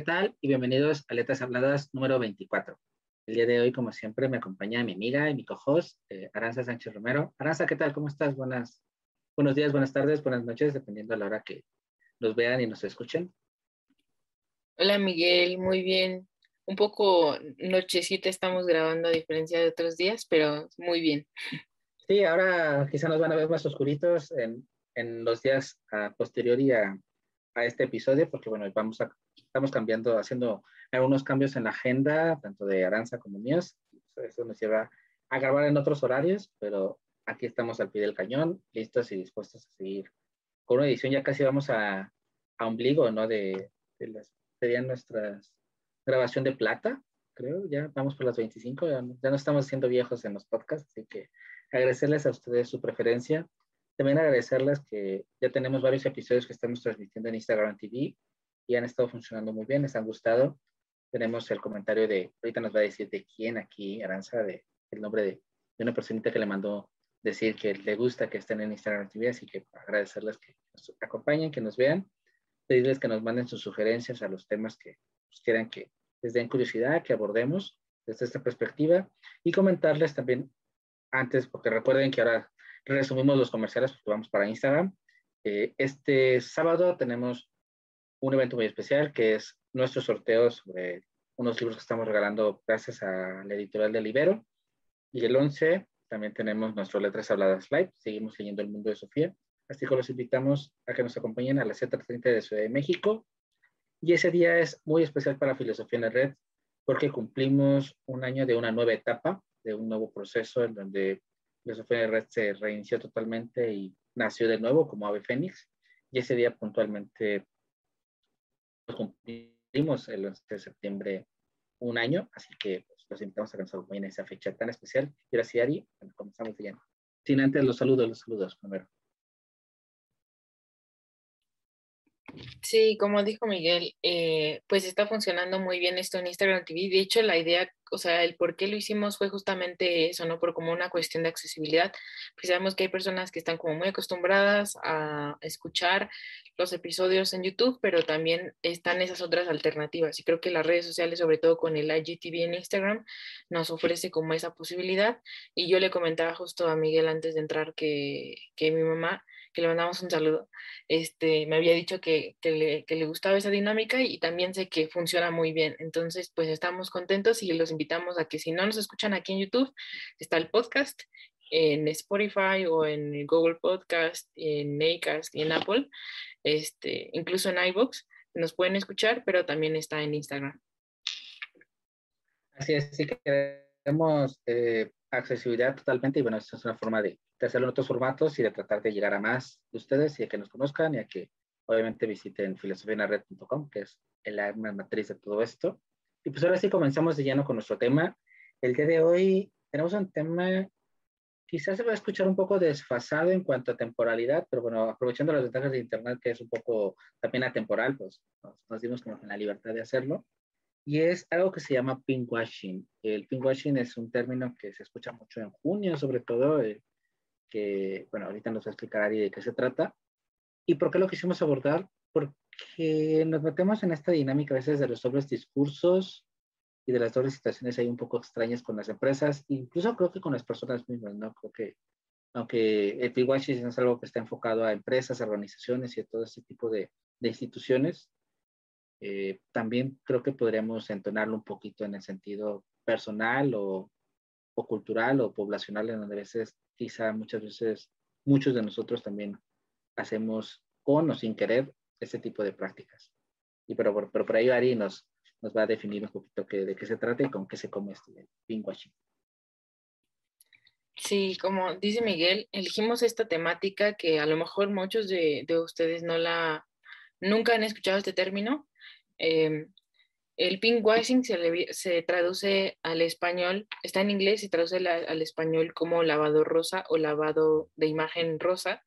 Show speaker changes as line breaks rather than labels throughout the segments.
Hola, ¿qué tal? Y bienvenidos a Letras Habladas número 24. El día de hoy, como siempre, me acompaña mi amiga y mi co-host, eh, Aranza Sánchez Romero. Aranza, ¿qué tal? ¿Cómo estás? Buenas, buenos días, buenas tardes, buenas noches, dependiendo de la hora que nos vean y nos escuchen.
Hola Miguel, muy bien. Un poco nochecita estamos grabando a diferencia de otros días, pero muy bien.
Sí, ahora quizá nos van a ver más oscuritos en, en los días a posteriori a, a este episodio, porque bueno, vamos a, estamos cambiando, haciendo algunos cambios en la agenda, tanto de Aranza como míos. Eso nos lleva a grabar en otros horarios, pero aquí estamos al pie del cañón, listos y dispuestos a seguir con una edición. Ya casi vamos a, a ombligo, ¿no? De, de las, serían nuestras grabación de plata, creo. Ya vamos por las 25, ya, ya no estamos siendo viejos en los podcasts, así que agradecerles a ustedes su preferencia. También agradecerles que ya tenemos varios episodios que estamos transmitiendo en Instagram TV y han estado funcionando muy bien, les han gustado. Tenemos el comentario de, ahorita nos va a decir de quién aquí, Aranza, de, el nombre de, de una personita que le mandó decir que le gusta que estén en Instagram TV, así que agradecerles que nos acompañen, que nos vean, pedirles que nos manden sus sugerencias a los temas que pues, quieran que les den curiosidad, que abordemos desde esta perspectiva y comentarles también antes, porque recuerden que ahora resumimos los comerciales porque vamos para Instagram. Eh, este sábado tenemos un evento muy especial que es nuestro sorteo sobre unos libros que estamos regalando gracias a la editorial de Libero. Y el 11 también tenemos nuestro Letras Habladas Live. Seguimos leyendo El Mundo de Sofía. Así que los invitamos a que nos acompañen a las 7.30 de Ciudad de México. Y ese día es muy especial para Filosofía en la Red porque cumplimos un año de una nueva etapa, de un nuevo proceso en donde Filosofía en la Red se reinició totalmente y nació de nuevo como Ave Fénix. Y ese día puntualmente cumplimos el 11 de septiembre un año, así que pues, los invitamos a que nos acompañen en esa fecha tan especial. Gracias, Ari. Comenzamos bien. Sin antes los saludos, los saludos primero.
Sí, como dijo Miguel, eh, pues está funcionando muy bien esto en Instagram TV. De hecho, la idea, o sea, el por qué lo hicimos fue justamente eso, ¿no? Por como una cuestión de accesibilidad. Pues sabemos que hay personas que están como muy acostumbradas a escuchar los episodios en YouTube, pero también están esas otras alternativas. Y creo que las redes sociales, sobre todo con el IGTV en Instagram, nos ofrece como esa posibilidad. Y yo le comentaba justo a Miguel antes de entrar que, que mi mamá que le mandamos un saludo, este, me había dicho que, que, le, que, le, gustaba esa dinámica y también sé que funciona muy bien. Entonces, pues estamos contentos y los invitamos a que si no nos escuchan aquí en YouTube, está el podcast en Spotify o en Google Podcast, en Acast y en Apple, este, incluso en iVoox, nos pueden escuchar, pero también está en Instagram.
Así es, sí que queremos eh, accesibilidad totalmente y bueno, esta es una forma de, de, hacerlo en otros formatos y de tratar de llegar a más de ustedes y a que nos conozcan y a que obviamente visiten filosofianared.com, que es el arma matriz de todo esto. Y pues ahora sí comenzamos de lleno con nuestro tema. El día de hoy tenemos un tema, quizás se va a escuchar un poco desfasado en cuanto a temporalidad, pero bueno, aprovechando las ventajas de Internet, que es un poco también atemporal, pues nos, nos dimos como la libertad de hacerlo y es algo que se llama pinkwashing. El pinkwashing es un término que se escucha mucho en junio, sobre todo, eh, que, bueno, ahorita nos va a explicar Ari de qué se trata. ¿Y por qué lo quisimos abordar? Porque nos metemos en esta dinámica a veces de los dobles discursos y de las dobles situaciones ahí un poco extrañas con las empresas, incluso creo que con las personas mismas, ¿no? Creo que, aunque el pinkwashing es algo que está enfocado a empresas, organizaciones y a todo este tipo de, de instituciones, eh, también creo que podríamos entonarlo un poquito en el sentido personal o, o, cultural o poblacional, en donde a veces, quizá muchas veces, muchos de nosotros también hacemos con o sin querer ese tipo de prácticas. Y pero, pero, pero por ahí Ari nos, nos va a definir un poquito que, de qué se trata y con qué se come este pinkwashing.
Sí, como dice Miguel, elegimos esta temática que a lo mejor muchos de, ustedes no la, nunca han escuchado este término. Em, el pinkwashing se, se traduce al español, está en inglés y traduce al español como lavado rosa o lavado de imagen rosa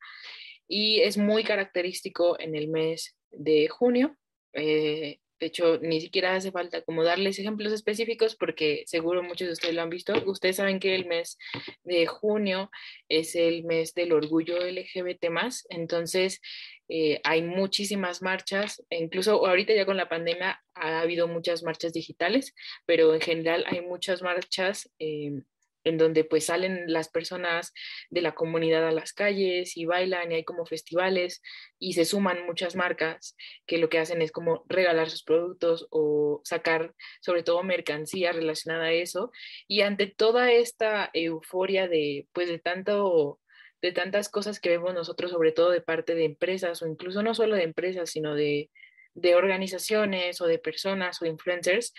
y es muy característico en el mes de junio. Eh, de hecho, ni siquiera hace falta como darles ejemplos específicos porque seguro muchos de ustedes lo han visto. Ustedes saben que el mes de junio es el mes del orgullo LGBT más, entonces eh, hay muchísimas marchas, e incluso ahorita ya con la pandemia ha habido muchas marchas digitales, pero en general hay muchas marchas eh, en donde pues salen las personas de la comunidad a las calles y bailan y hay como festivales y se suman muchas marcas que lo que hacen es como regalar sus productos o sacar sobre todo mercancía relacionada a eso. Y ante toda esta euforia de pues de tanto de tantas cosas que vemos nosotros sobre todo de parte de empresas o incluso no solo de empresas sino de de organizaciones o de personas o influencers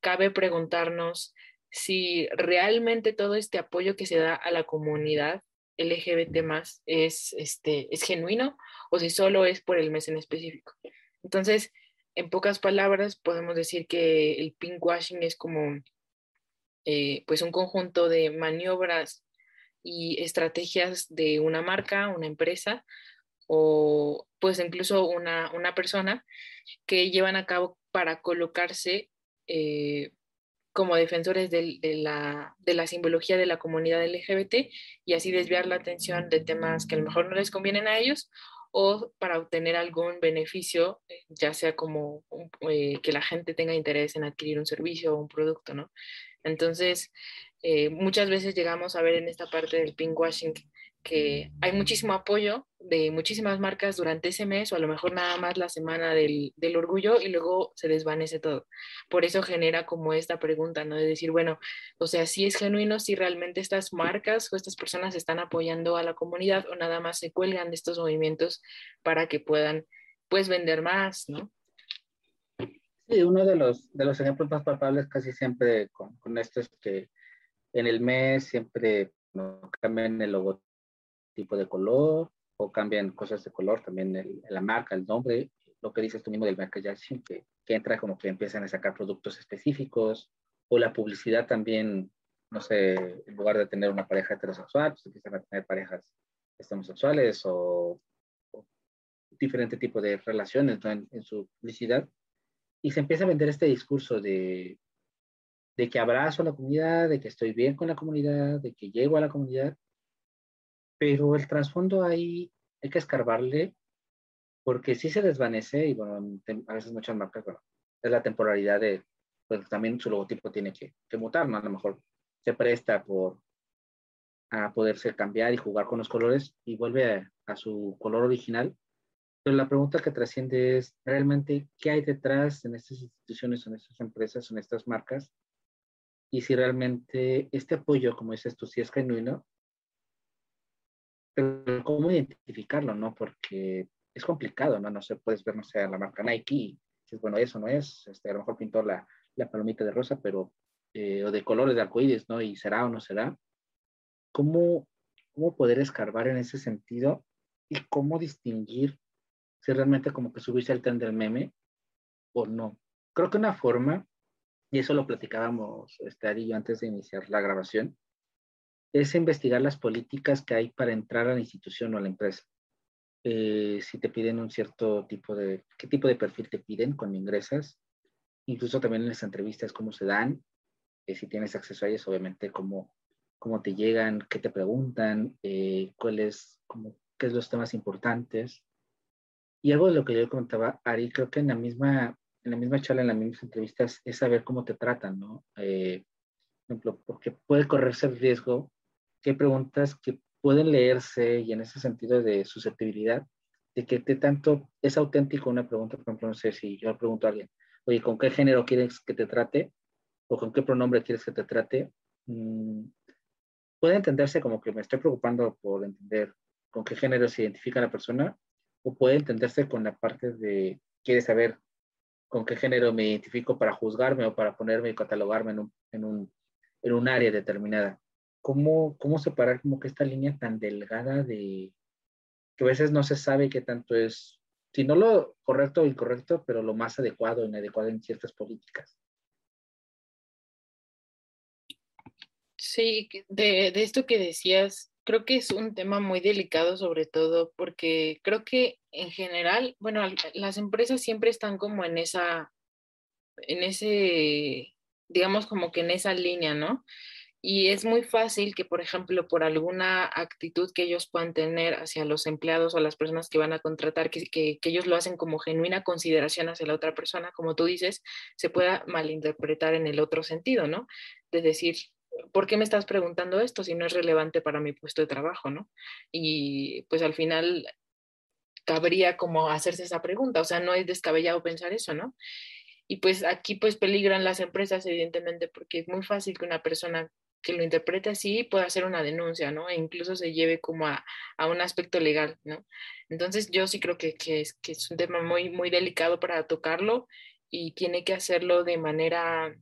cabe preguntarnos si realmente todo este apoyo que se da a la comunidad LGBT más es, este, es genuino o si solo es por el mes en específico. Entonces, en pocas palabras, podemos decir que el pinkwashing es como eh, pues un conjunto de maniobras y estrategias de una marca, una empresa o pues incluso una, una persona que llevan a cabo para colocarse eh, como defensores de, la, de, la, simbología de la comunidad LGBT y así desviar la atención de temas que a lo mejor no les convienen a ellos o para obtener algún beneficio, ya sea como eh, que la gente tenga interés en adquirir un servicio o un producto, ¿no? Entonces, eh, muchas veces llegamos a ver en esta parte del pinkwashing que hay muchísimo apoyo de muchísimas marcas durante ese mes o a lo mejor nada más la semana del, del, orgullo y luego se desvanece todo. Por eso genera como esta pregunta, ¿no? De decir, bueno, o sea, si es genuino, si realmente estas marcas o estas personas están apoyando a la comunidad o nada más se cuelgan de estos movimientos para que puedan, pues, vender más, ¿no?
Sí, uno de los, de los ejemplos más palpables casi siempre con, esto es que en el mes siempre ¿no? cambian el logotipo tipo de color o cambian cosas de color, también la marca, el nombre, lo que dices tú mismo del merchandising, que, que entra como que empiezan a sacar productos específicos, o la publicidad también, no sé, en lugar de tener una pareja heterosexual, pues empiezan a tener parejas homosexuales o, diferente tipo de relaciones en, en, su publicidad, y se empieza a vender este discurso de, de que abrazo a la comunidad, de que estoy bien con la comunidad, de que llego a la comunidad, pero el trasfondo ahí hay que escarbarle porque si se desvanece y bueno, a veces muchas marcas, bueno, es la temporalidad de, pues también su logotipo tiene que, que mutar, ¿no? A lo mejor se presta por a poderse cambiar y jugar con los colores y vuelve a su color original. Pero la pregunta que trasciende es realmente qué hay detrás en estas instituciones, en estas empresas, en estas marcas, y si realmente este apoyo, como dices tú, si es genuino, pero cómo identificarlo, ¿no? Porque es complicado, ¿no? No sé, puedes ver, no sé, la marca Nike dices, bueno, eso no es, este, a lo mejor pintó la, la palomita de rosa, pero, eh, o de colores de arcoíris, ¿no? Y será o no será. ¿Cómo, ¿Cómo poder escarbar en ese sentido y cómo distinguir si realmente como que subirse al tren del meme o no? Creo que una forma, y eso lo platicábamos, este, Ari y yo antes de iniciar la grabación, es investigar las políticas que hay para entrar a la institución o a la empresa. Eh, si te piden un cierto tipo de, qué tipo de perfil te piden cuando ingresas, incluso también en las entrevistas cómo se dan, eh, si tienes acceso a ellos, obviamente cómo, cómo te llegan, qué te preguntan, eh, cuáles, qué es los temas importantes. Y algo de lo que yo comentaba, Ari, creo que en la misma, en la misma charla, en las mismas entrevistas, es saber cómo te tratan, ¿no? por ejemplo, porque puede correrse el riesgo que preguntas que pueden leerse y en ese sentido de susceptibilidad, de que te tanto es auténtico una pregunta, por ejemplo, no sé si yo pregunto a alguien, oye, ¿con qué género quieres que te trate? ¿O con qué pronombre quieres que te trate? Mm, puede entenderse como que me estoy preocupando por entender con qué género se identifica la persona, o puede entenderse con la parte de, quiere saber con qué género me identifico para juzgarme o para ponerme y catalogarme en un, en un, en un área determinada. cómo, cómo separar como que esta línea tan delgada de que a veces no se sabe qué tanto es, si no lo correcto o incorrecto, pero lo más adecuado o inadecuado en ciertas políticas.
Sí, de, de esto que decías, creo que es un tema muy delicado sobre todo porque creo que en general, bueno, las empresas siempre están como en esa, en ese, digamos como que en esa línea, ¿no? Y es muy fácil que, por ejemplo, por alguna actitud que ellos puedan tener hacia los empleados o las personas que van a contratar, que, que, ellos lo hacen como genuina consideración hacia la otra persona, como tú dices, se pueda malinterpretar en el otro sentido, ¿no? De decir, ¿por qué me estás preguntando esto si no es relevante para mi puesto de trabajo, ¿no? Y pues al final cabría como hacerse esa pregunta, o sea, no es descabellado pensar eso, ¿no? Y pues aquí pues peligran las empresas, evidentemente, porque es muy fácil que una persona que lo interprete así pueda hacer una denuncia, ¿no? E incluso se lleve como a, a un aspecto legal, ¿no? Entonces yo sí creo que, que, es, que es un tema muy, muy delicado para tocarlo y tiene que hacerlo de manera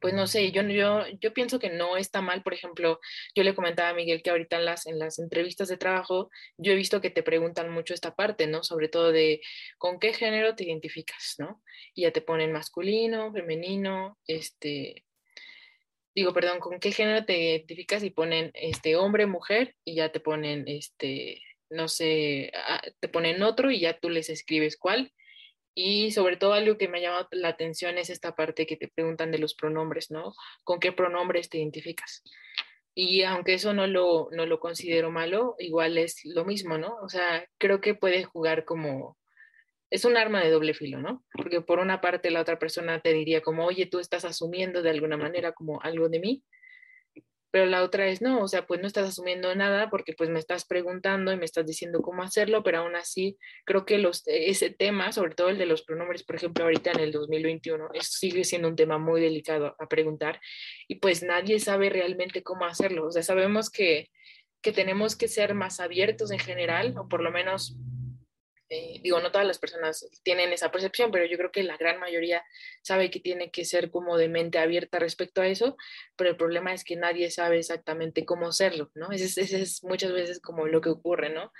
pues no sé, yo, yo, yo pienso que no está mal, por ejemplo, yo le comentaba a Miguel que ahorita en las, en las entrevistas de trabajo, yo he visto que te preguntan mucho esta parte, ¿no? Sobre todo de con qué género te identificas, ¿no? Y ya te ponen masculino, femenino, este, digo, perdón, con qué género te identificas y ponen este hombre, mujer, y ya te ponen este, no sé, ah, te ponen otro y ya tú les escribes cuál y sobre todo algo que me ha llamado la atención es esta parte que te preguntan de los pronombres, ¿no? ¿Con qué pronombres te identificas? Y aunque eso no lo, no lo considero malo, igual es lo mismo, ¿no? O sea, creo que puede jugar como... Es un arma de doble filo, ¿no? Porque por una parte la otra persona te diría como, oye, tú estás asumiendo de alguna manera como algo de mí, pero la otra es no, o sea, pues no estás asumiendo nada porque pues me estás preguntando y me estás diciendo cómo hacerlo, pero aún así creo que los, ese tema, sobre todo el de los pronombres, por ejemplo, ahorita en el 2021, sigue siendo un tema muy delicado a preguntar y pues nadie sabe realmente cómo hacerlo, o sea, sabemos que, que tenemos que ser más abiertos en general, o por lo menos eh, digo, no todas las personas tienen esa percepción, pero yo creo que la gran mayoría sabe que tiene que ser como de mente abierta respecto a eso, pero el problema es que nadie sabe exactamente cómo hacerlo, ¿no? Ese, es muchas veces como lo que ocurre, ¿no?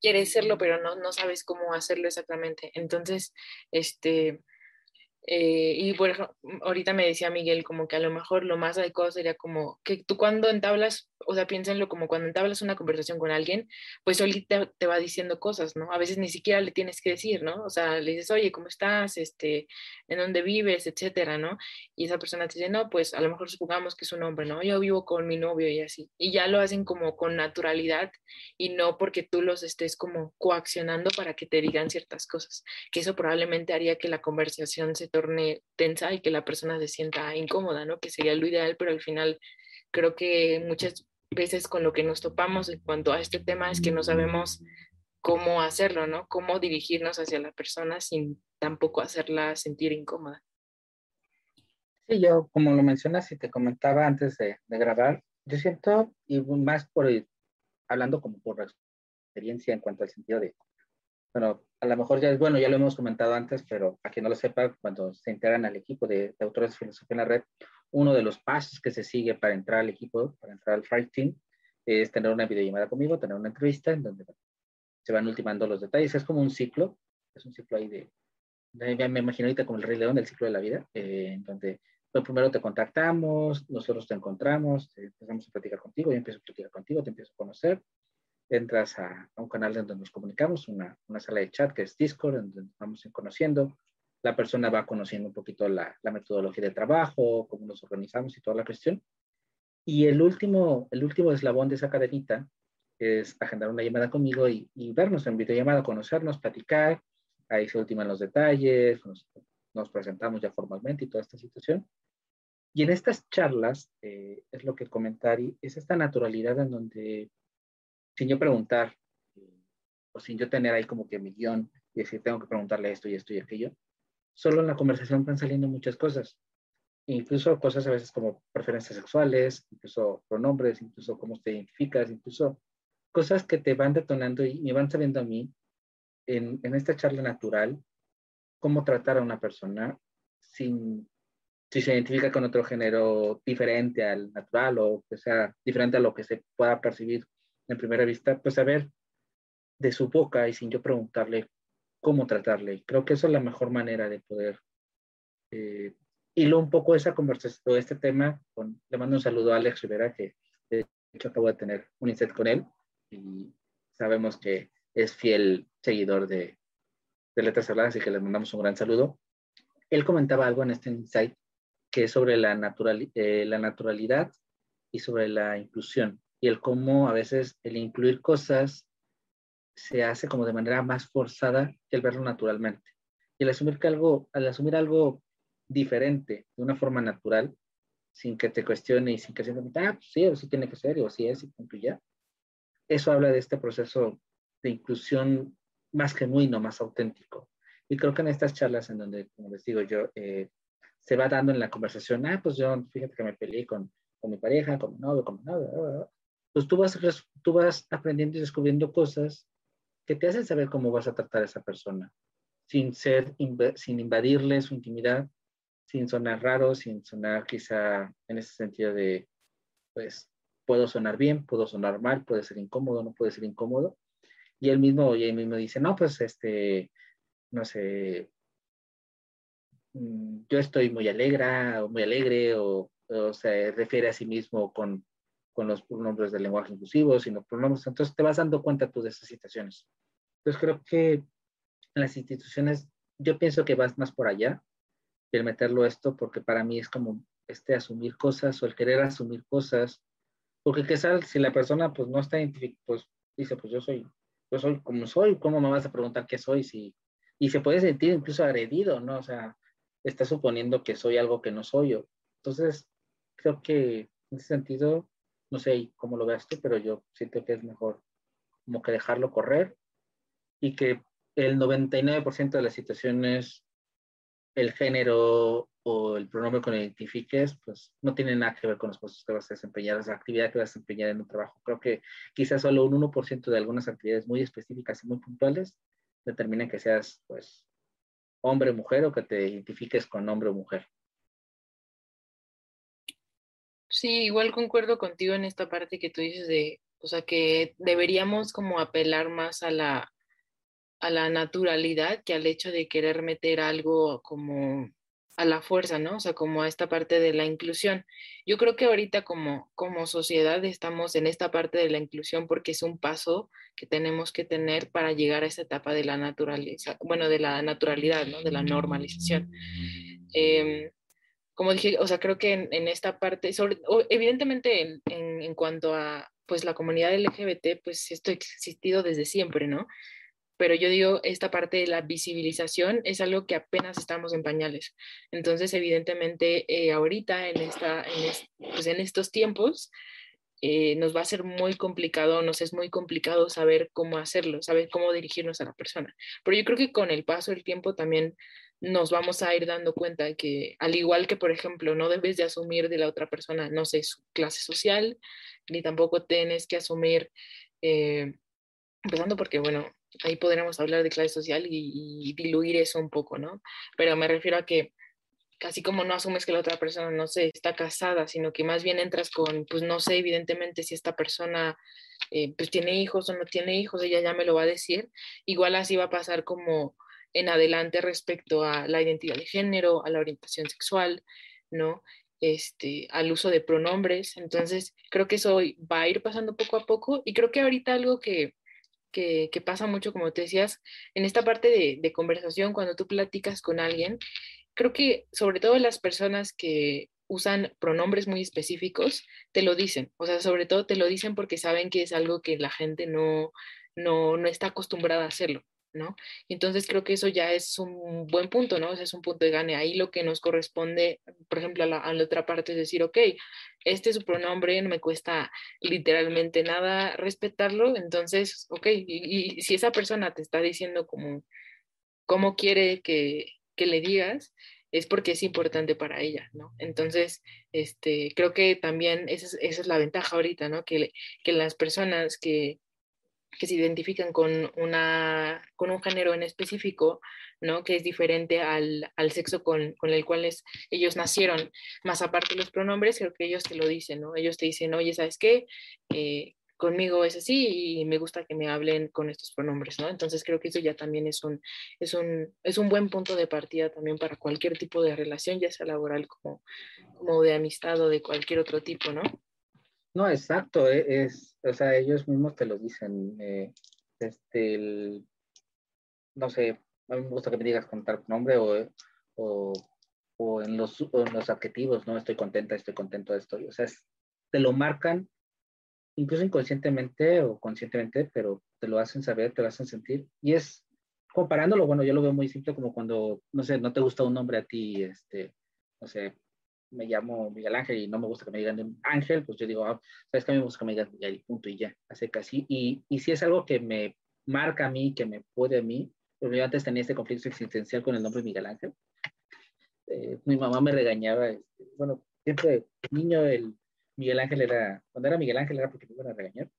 Quieres serlo, pero no, no sabes cómo hacerlo exactamente. Entonces, este, eh, y por ejemplo, ahorita me decía Miguel como que a lo mejor lo más adecuado sería como que tú cuando entablas, o sea, piénsenlo como cuando entablas una conversación con alguien, pues solita te va diciendo cosas, ¿no? A veces ni siquiera le tienes que decir, ¿no? O sea, le dices, oye, ¿cómo estás? Este, ¿En dónde vives? Etcétera, ¿no? Y esa persona te dice, no, pues a lo mejor supongamos que es un hombre, ¿no? Yo vivo con mi novio y así. Y ya lo hacen como con naturalidad y no porque tú los estés como coaccionando para que te digan ciertas cosas, que eso probablemente haría que la conversación se torne tensa y que la persona se sienta incómoda, ¿no? Que sería lo ideal, pero al final creo que muchas veces con lo que nos topamos en cuanto a este tema es que no sabemos cómo hacerlo, ¿no? Cómo dirigirnos hacia la persona sin tampoco hacerla sentir incómoda.
Sí, yo, como lo mencionas y te comentaba antes de, de grabar, yo siento, y más por hablando como por experiencia en cuanto al sentido de bueno, a lo mejor ya es bueno, ya lo hemos comentado antes, pero a quien no lo sepa, cuando se integran al equipo de, autores de filosofía en la red, uno de los pasos que se sigue para entrar al equipo, para entrar al Fright Team, es tener una videollamada conmigo, tener una entrevista en donde se van ultimando los detalles. Es como un ciclo, es un ciclo ahí de, me imagino ahorita como el Rey León, del ciclo de la vida, eh, en donde pues, primero te contactamos, nosotros te encontramos, empezamos a platicar contigo, yo empiezo a platicar contigo, te empiezo a conocer, entras a, un canal donde nos comunicamos, una, una, sala de chat que es Discord, donde vamos conociendo. La persona va conociendo un poquito la, la, metodología de trabajo, cómo nos organizamos y toda la cuestión. Y el último, el último eslabón de esa cadenita es agendar una llamada conmigo y, y vernos en videollamada, conocernos, platicar. Ahí se ultiman los detalles, nos, nos, presentamos ya formalmente y toda esta situación. Y en estas charlas, eh, es lo que comentar, es esta naturalidad en donde sin yo preguntar, o sin yo tener ahí como que mi guion y decir, tengo que preguntarle esto y esto y aquello, solo en la conversación van saliendo muchas cosas. Incluso cosas a veces como preferencias sexuales, incluso pronombres, incluso cómo te identificas, incluso cosas que te van detonando y me van saliendo a mí en, en esta charla natural, cómo tratar a una persona sin, si se identifica con otro género diferente al natural o que sea diferente a lo que se pueda percibir en primera vista, pues saber de su boca y sin yo preguntarle cómo tratarle. Creo que eso es la mejor manera de poder eh, hilo un poco esa conversación, este tema. Le mando un saludo a Alex Rivera, que de hecho acabo de tener un insight con él y sabemos que es fiel seguidor de, de Letras Habladas y que les mandamos un gran saludo. Él comentaba algo en este insight que es sobre la, eh, la naturalidad y sobre la inclusión y el cómo a veces el incluir cosas se hace como de manera más forzada que el verlo naturalmente. Y el asumir que algo, al asumir algo diferente de una forma natural, sin que te cuestione y sin que simplemente, ah, pues sí, sí tiene que ser, o sí es, y punto ya. Eso habla de este proceso de inclusión más genuino, más auténtico. Y creo que en estas charlas en donde, como les digo yo, eh, se va dando en la conversación, ah, pues yo, fíjate que me peleé con, con mi pareja, con mi novio, con mi novio, pues tú vas, tú vas aprendiendo y descubriendo cosas que te hacen saber cómo vas a tratar a esa persona, sin ser, sin invadirle su intimidad, sin sonar raro, sin sonar quizá en ese sentido de, pues, puedo sonar bien, puedo sonar mal, puede ser incómodo, no puede ser incómodo. Y él mismo, y él mismo dice, no, pues, este, no sé, Mm, yo estoy muy alegre o muy alegre o, se refiere a sí mismo con, con los pronombres del lenguaje inclusivo, sino pronombres. Entonces te vas dando cuenta tú de esas situaciones. Entonces creo que las instituciones, yo pienso que vas más por allá, el meterlo esto, porque para mí es como este asumir cosas o el querer asumir cosas, porque quizás si la persona pues no está identificada, pues dice, pues yo soy, yo soy como soy, ¿cómo me vas a preguntar qué soy? Si, y se puede sentir incluso agredido, ¿no? O sea, está suponiendo que soy algo que no soy yo. Entonces, creo que en ese sentido, no sé cómo lo veas tú, pero yo siento que es mejor como que dejarlo correr y que el 99% de las situaciones, el género o el pronombre que identifiques, pues no tiene nada que ver con los puestos que vas a desempeñar, esa actividad que vas a desempeñar en un trabajo. Creo que quizás solo un 1% de algunas actividades muy específicas y muy puntuales determinen que seas, pues, hombre o mujer o que te identifiques con hombre o mujer.
Sí, igual concuerdo contigo en esta parte que tú dices de, o sea, que deberíamos como apelar más a la, a la naturalidad que al hecho de querer meter algo como a la fuerza, ¿no? O sea, como a esta parte de la inclusión. Yo creo que ahorita como, como sociedad estamos en esta parte de la inclusión porque es un paso que tenemos que tener para llegar a esa etapa de la naturaleza, bueno, de la naturalidad, ¿no? De la normalización. Em, como dije, o sea, creo que en, esta parte, sobre, evidentemente en, en, en, cuanto a pues la comunidad LGBT, pues esto ha existido desde siempre, ¿no? pero yo digo, esta parte de la visibilización es algo que apenas estamos en pañales. Entonces, evidentemente, eh, ahorita, en, esta, pues en, estos tiempos, eh, nos va a ser muy complicado, nos es muy complicado saber cómo hacerlo, saber cómo dirigirnos a la persona. Pero yo creo que con el paso del tiempo también nos vamos a ir dando cuenta que, al igual que, por ejemplo, no debes de asumir de la otra persona, no sé, su clase social, ni tampoco tienes que asumir, eh, empezando porque, bueno, ahí podríamos hablar de clase social y, diluir eso un poco, ¿no? Pero me refiero a que casi como no asumes que la otra persona no sé, está casada, sino que más bien entras con, pues no sé, evidentemente si esta persona eh, pues tiene hijos o no tiene hijos, ella ya me lo va a decir. Igual así va a pasar como en adelante respecto a la identidad de género, a la orientación sexual, ¿no? Este, al uso de pronombres. Entonces, creo que eso va a ir pasando poco a poco y creo que ahorita algo que, que, pasa mucho, como te decías, en esta parte de, de, conversación, cuando tú platicas con alguien, creo que sobre todo las personas que usan pronombres muy específicos, te lo dicen, o sea, sobre todo te lo dicen porque saben que es algo que la gente no, no, no está acostumbrada a hacerlo. ¿No? Entonces creo que eso ya es un buen punto, ¿no? es un punto de gane. Ahí lo que nos corresponde, por ejemplo, a la, otra parte es decir, ok, este es su pronombre, no me cuesta literalmente nada respetarlo, entonces, ok, y, si esa persona te está diciendo como, cómo quiere que, que le digas, es porque es importante para ella, ¿no? Entonces, este, creo que también esa es, esa es la ventaja ahorita, ¿no? Que, que las personas que, que se identifican con, una, con un género en específico, ¿no? Que es diferente al, al sexo con, con, el cual es, ellos nacieron. Más aparte los pronombres, creo que ellos te lo dicen, ¿no? Ellos te dicen, oye, ¿sabes qué? Eh, conmigo es así y me gusta que me hablen con estos pronombres, ¿no? Entonces creo que eso ya también es un, es un, es un buen punto de partida también para cualquier tipo de relación, ya sea laboral como, como de amistad o de cualquier otro tipo, ¿no?
No, exacto, e, es, o sea, ellos mismos te lo dicen, eh, este, el, no sé, a mí me gusta que me digas con tal nombre o, o, o en, los, en los adjetivos, ¿no? Estoy contenta, estoy contento, estoy, o sea, te lo marcan incluso inconscientemente o conscientemente, pero te lo hacen saber, te lo hacen sentir. Y es, comparándolo, bueno, yo lo veo muy simple como cuando, no sé, no te gusta un nombre a ti, este, no sé, me llamo Miguel Ángel y no me gusta que me digan Ángel, pues yo digo, ah, sabes que a mí me gusta que me digan Miguel, punto y ya, hace casi. Y, y si es algo que me marca a mí, que me puede a mí, porque yo antes tenía este conflicto existencial con el nombre Miguel Ángel. Eh, mi mamá me regañaba, este, bueno, siempre niño el Miguel Ángel era, cuando era Miguel Ángel era porque me iban a regañar.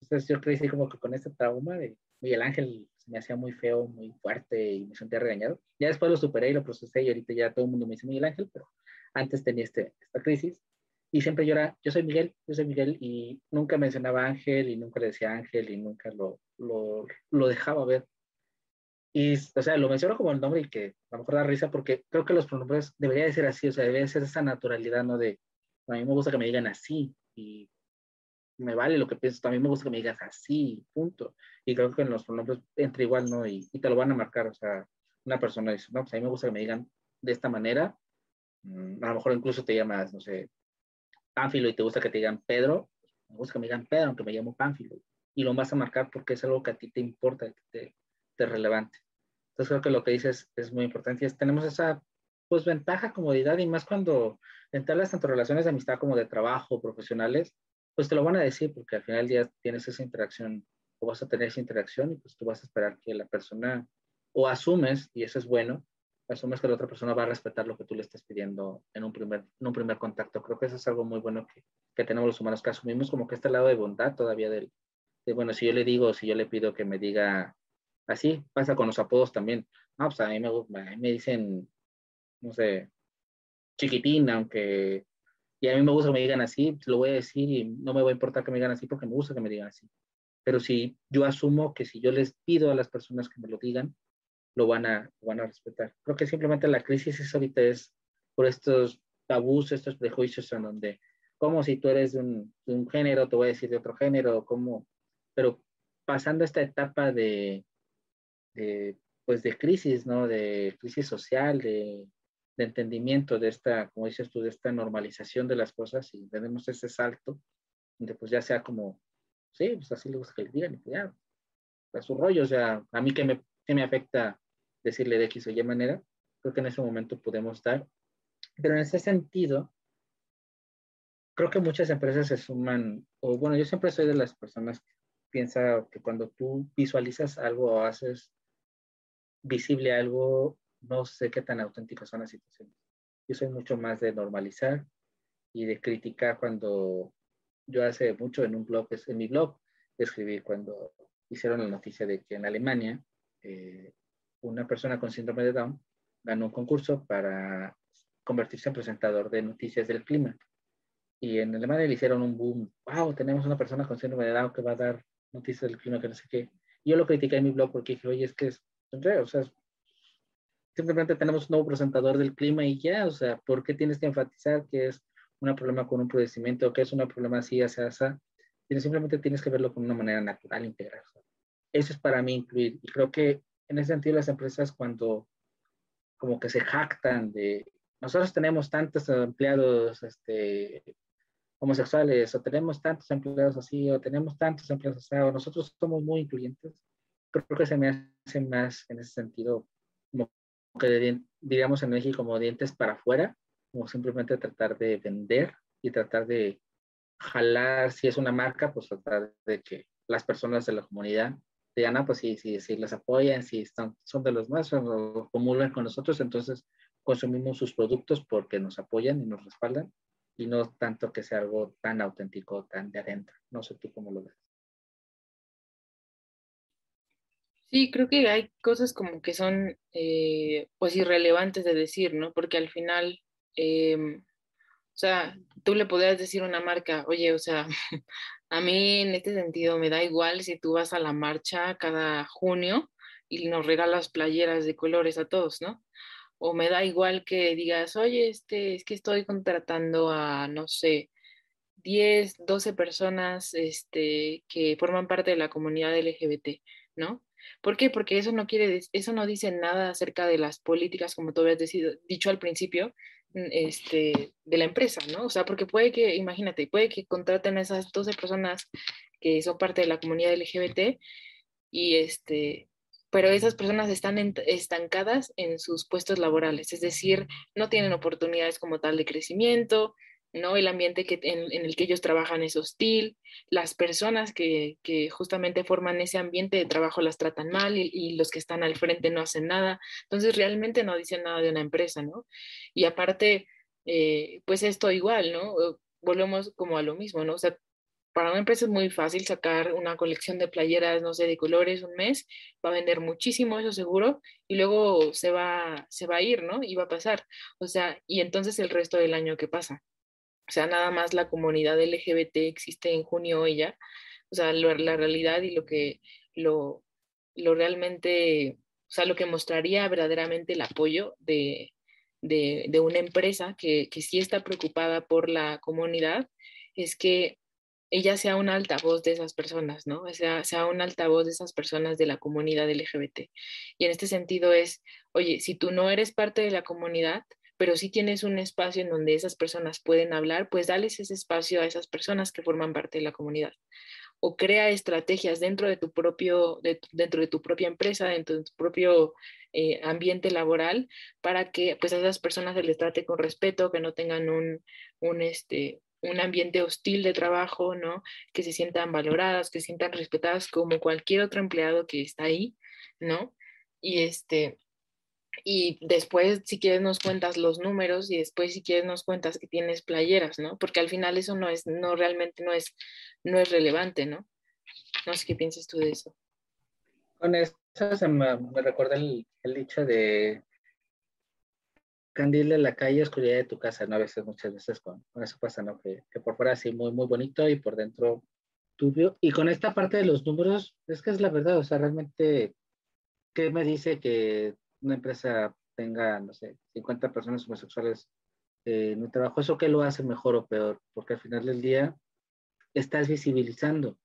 Entonces yo crecí como que con este trauma de Miguel Ángel se me hacía muy feo, muy fuerte y me sentía regañado. Ya después lo superé y lo procesé y ahorita ya todo el mundo me dice Miguel Ángel, pero antes tenía este, esta crisis y siempre yo era, yo soy Miguel, yo soy Miguel y nunca mencionaba Ángel y nunca le decía Ángel y nunca lo, lo, lo dejaba ver. Y, o sea, lo menciono como el nombre y que a lo mejor da risa porque creo que los pronombres debería de ser así, o sea, debería ser esa naturalidad, ¿no? De, a mí me gusta que me digan así y me vale lo que piensas, a mí me gusta que me digas así, punto. Y creo que en los pronombres entra igual, ¿no? Y, y, te lo van a marcar, o sea, una persona dice, no, pues a mí me gusta que me digan de esta manera, a lo mejor incluso te llamas, no sé, Pánfilo y te gusta que te digan Pedro, me gusta que me digan Pedro, aunque me llamo Pánfilo. Y lo vas a marcar porque es algo que a ti te importa, que te, te es relevante. Entonces creo que lo que dices es muy importante. Es, tenemos esa pues ventaja, comodidad y más cuando entablas tanto relaciones de amistad como de trabajo, profesionales, pues te lo van a decir porque al final del día tienes esa interacción o vas a tener esa interacción y pues tú vas a esperar que la persona o asumes, y eso es bueno, asumes que la otra persona va a respetar lo que tú le estás pidiendo en un primer, en un primer contacto. Creo que eso es algo muy bueno que, que tenemos los humanos, que asumimos como que este lado de bondad todavía del, de, bueno, si yo le digo, si yo le pido que me diga así, pasa con los apodos también. No, pues a mí me, a mí me dicen no sé, chiquitín, aunque, y a mí me gusta que me digan así, lo voy a decir y no me va a importar que me digan así porque me gusta que me digan así. Pero si yo asumo que si yo les pido a las personas que me lo digan, lo van a, van a respetar. Creo que simplemente la crisis es ahorita es por estos tabús, estos prejuicios en donde, como si tú eres de un, de un género, te voy a decir de otro género, como, pero pasando esta etapa de, de, pues de crisis, ¿no? De crisis social, de de entendimiento de esta, como dices tú, de esta normalización de las cosas y tenemos ese salto, donde pues ya sea como, sí, pues así gusta que digan, pues ya, a su rollo, o sea, a mí que me, que me afecta decirle de X o Y manera, creo que en ese momento podemos dar, pero en ese sentido, creo que muchas empresas se suman, o bueno, yo siempre soy de las personas que piensa que cuando tú visualizas algo o haces visible algo, no sé qué tan auténticas son las situaciones. Yo soy mucho más de normalizar y de criticar cuando yo hace mucho en un blog, en mi blog, escribí cuando hicieron la noticia de que en Alemania eh, una persona con síndrome de Down ganó un concurso para convertirse en presentador de noticias del clima. Y en Alemania le hicieron un boom, wow, tenemos una persona con síndrome de Down que va a dar noticias del clima, que no sé qué. Yo lo critiqué en mi blog porque dije, oye, es que es, o sea, simplemente tenemos un nuevo presentador del clima y ya, o sea, ¿por qué tienes que enfatizar que es un problema con un procedimiento, que es un problema así, así, así? Simplemente tienes que verlo con una manera natural, integral. Eso es para mí incluir. Y creo que en ese sentido las empresas cuando como que se jactan de, nosotros tenemos tantos empleados este, homosexuales, o tenemos tantos empleados así, o tenemos tantos empleados así, o nosotros somos muy incluyentes, creo que se me hace más en ese sentido como que diríamos en México como dientes para afuera, como simplemente tratar de vender y tratar de jalar, si es una marca, pues tratar de que las personas de la comunidad digan, ah, pues sí, sí, sí, las apoyan, si están, son de los más, o comulgan con nosotros, entonces consumimos sus productos porque nos apoyan y nos respaldan, y no tanto que sea algo tan auténtico, tan de adentro. No sé tú cómo lo ves.
Sí, creo que hay cosas como que son eh, pues irrelevantes de decir, ¿no? Porque al final, em, o sea, tú le podrías decir a una marca, oye, o sea, a mí en este sentido me da igual si tú vas a la marcha cada junio y nos regalas playeras de colores a todos, ¿no? O me da igual que digas, oye, este, es que estoy contratando a, no sé, 10, 12 personas este, que forman parte de la comunidad LGBT, ¿no? ¿Por qué? Porque eso no quiere, eso no dice nada acerca de las políticas, como tú habías dicho al principio, este, de la empresa, ¿no? O sea, porque puede que, imagínate, puede que contraten a esas 12 personas que son parte de la comunidad LGBT y este, pero esas personas están estancadas en sus puestos laborales, es decir, no tienen oportunidades como tal de crecimiento, ¿no? El ambiente que, en, el que ellos trabajan es hostil, las personas que, justamente forman ese ambiente de trabajo las tratan mal y, los que están al frente no hacen nada, entonces realmente no dicen nada de una empresa, ¿no? Y aparte, eh, pues esto igual, ¿no? Volvemos como a lo mismo, ¿no? O sea, para una empresa es muy fácil sacar una colección de playeras, no sé, de colores un mes, va a vender muchísimo, eso seguro, y luego se va, se va a ir, ¿no? Y va a pasar. O sea, y entonces el resto del año, ¿qué pasa? O sea, nada más la comunidad LGBT existe en junio y ya. O sea, la realidad y lo que lo, lo realmente, o sea, lo que mostraría verdaderamente el apoyo de, de, de una empresa que, que sí está preocupada por la comunidad es que ella sea un altavoz de esas personas, ¿no? O sea, sea un altavoz de esas personas de la comunidad LGBT. Y en este sentido es, oye, si tú no eres parte de la comunidad, pero si tienes un espacio en donde esas personas pueden hablar, pues dales ese espacio a esas personas que forman parte de la comunidad. O crea estrategias dentro de tu propio, dentro de tu propia empresa, dentro de tu propio eh, ambiente laboral, para que pues a esas personas se les trate con respeto, que no tengan un, un, este, un ambiente hostil de trabajo, ¿no? Que se sientan valoradas, que se sientan respetadas como cualquier otro empleado que está ahí, ¿no? Y este, y después si quieres nos cuentas los números y después si quieres nos cuentas que tienes playeras, ¿no? Porque al final eso no es, no realmente no es, no es relevante, ¿no? No sé qué piensas tú de eso.
Con eso se me, recuerda el, dicho de candil de la calle, oscuridad de tu casa, ¿no? A veces, muchas veces con, eso pasa, ¿no? Que, que, por fuera así muy, muy bonito y por dentro turbio. Y con esta parte de los números, es que es la verdad, o sea, realmente, ¿qué me dice que una empresa tenga, no sé, 50 personas homosexuales en un trabajo, ¿eso qué lo hace mejor o peor? Porque al final del día estás visibilizando.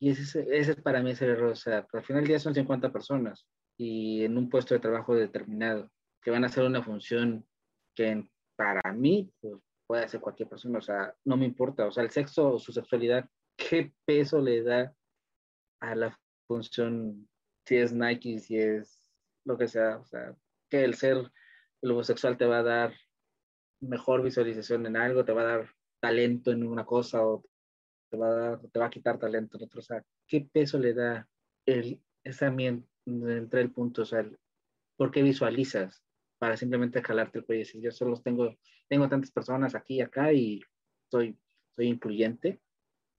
Y ese, ese es para mí ese error. O sea, al final del día son 50 personas y en un puesto de trabajo determinado que van a hacer una función que para mí pues, puede hacer cualquier persona. O sea, no me importa. O sea, el sexo o su sexualidad, ¿qué peso le da a la función? Si es Nike, si es lo que sea, o sea, que el ser homosexual te va a dar mejor visualización en algo, te va a dar talento en una cosa o te va a, dar, te va a quitar talento en otra. O sea, ¿qué peso le da el, esa entre el punto? O sea, ¿por qué visualizas? Para simplemente jalarte el cuello y decir, yo solo tengo, tengo tantas personas aquí y acá y soy, soy incluyente.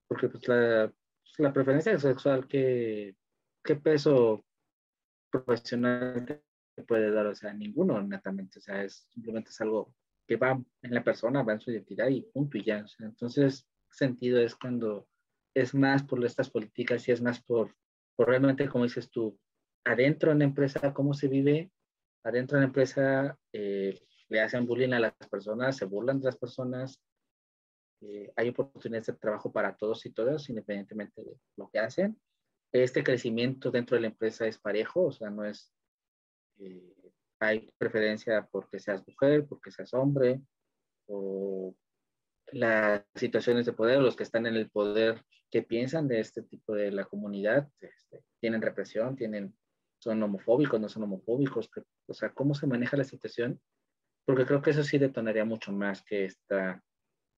Porque pues la, la preferencia sexual, ¿qué, ¿qué peso profesional que puede dar, o sea, ninguno netamente, o sea, es simplemente es algo que va en la persona, va en su identidad y punto y ya. O sea, entonces, sentido es cuando es más por estas políticas y es más por, por realmente, como dices tú, adentro en la empresa, cómo se vive, adentro en la empresa eh, le hacen bullying a las personas, se burlan de las personas, eh, hay oportunidades de trabajo para todos y todas, independientemente de lo que hacen este crecimiento dentro de la empresa es parejo, o sea, no es, eh, hay preferencia porque seas mujer, porque seas hombre, o las situaciones de poder, los que están en el poder, que piensan de este tipo de la comunidad, este, tienen represión, tienen, son homofóbicos, no son homofóbicos, o sea, cómo se maneja la situación, porque creo que eso sí detonaría mucho más que esta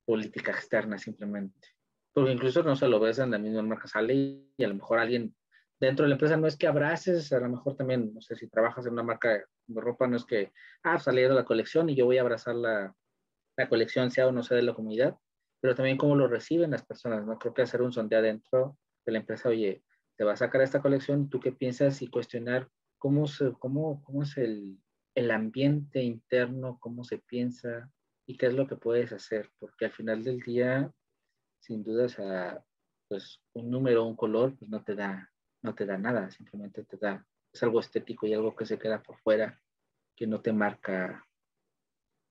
política externa simplemente. Porque incluso no se lo ves en la misma marca, sale y a lo mejor alguien dentro de la empresa no es que abraces, a lo mejor también, no sé, si trabajas en una marca de ropa, no es que, ah, pues, la colección y yo voy a abrazar la, la colección, sea o no sea de la comunidad, pero también cómo lo reciben las personas, ¿no? Creo que hacer un sondeo dentro de la empresa, oye, te va a sacar esta colección, tú qué piensas y cuestionar cómo, se, cómo, cómo es el, el ambiente interno, cómo se piensa y qué es lo que puedes hacer, porque al final del día, sin duda, o pues un número, un color, pues no te da, no te da nada, simplemente te da, es algo estético y algo que se queda por fuera, que no te marca.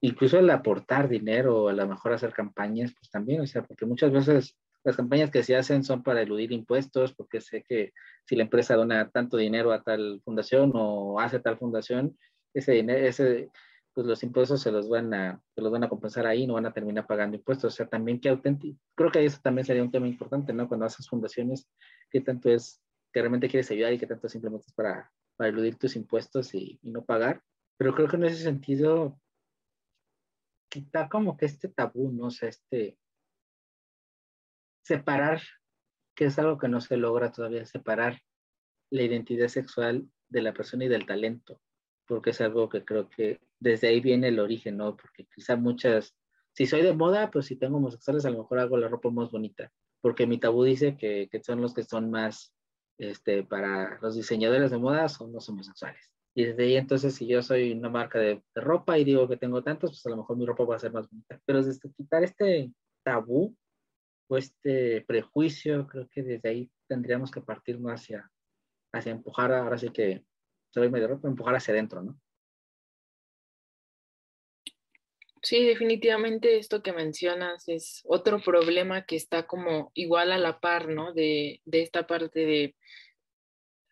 Incluso el aportar dinero a lo mejor hacer campañas, pues también, o sea, porque muchas veces las campañas que se hacen son para eludir impuestos, porque sé que si la empresa dona tanto dinero a tal fundación o hace tal fundación, ese dinero, ese, pues los impuestos se los van a, se los van a compensar ahí, no van a terminar pagando impuestos. O sea, también qué auténtico, creo que eso también sería un tema importante, ¿no? Cuando haces fundaciones, qué tanto es que realmente quieres ayudar y qué tanto simplemente es para, para eludir tus impuestos y, y no pagar. Pero creo que en ese sentido, quita como que este tabú, ¿no? O sea, este separar, que es algo que no se logra todavía, separar la identidad sexual de la persona y del talento porque es algo que creo que desde ahí viene el origen, ¿no? Porque quizá muchas, si soy de moda, pues si tengo homosexuales, a lo mejor hago la ropa más bonita, porque mi tabú dice que, que son los que son más, este, para los diseñadores de moda son los homosexuales. Y desde ahí entonces, si yo soy una marca de, ropa y digo que tengo tantos, pues a lo mejor mi ropa va a ser más bonita. Pero desde quitar este tabú o este prejuicio, creo que desde ahí tendríamos que partir hacia, hacia empujar, ahora sí que soy medio ropa, empujar hacia adentro, ¿no?
Sí, definitivamente esto que mencionas es otro problema que está como igual a la par, ¿no? De, de esta parte de,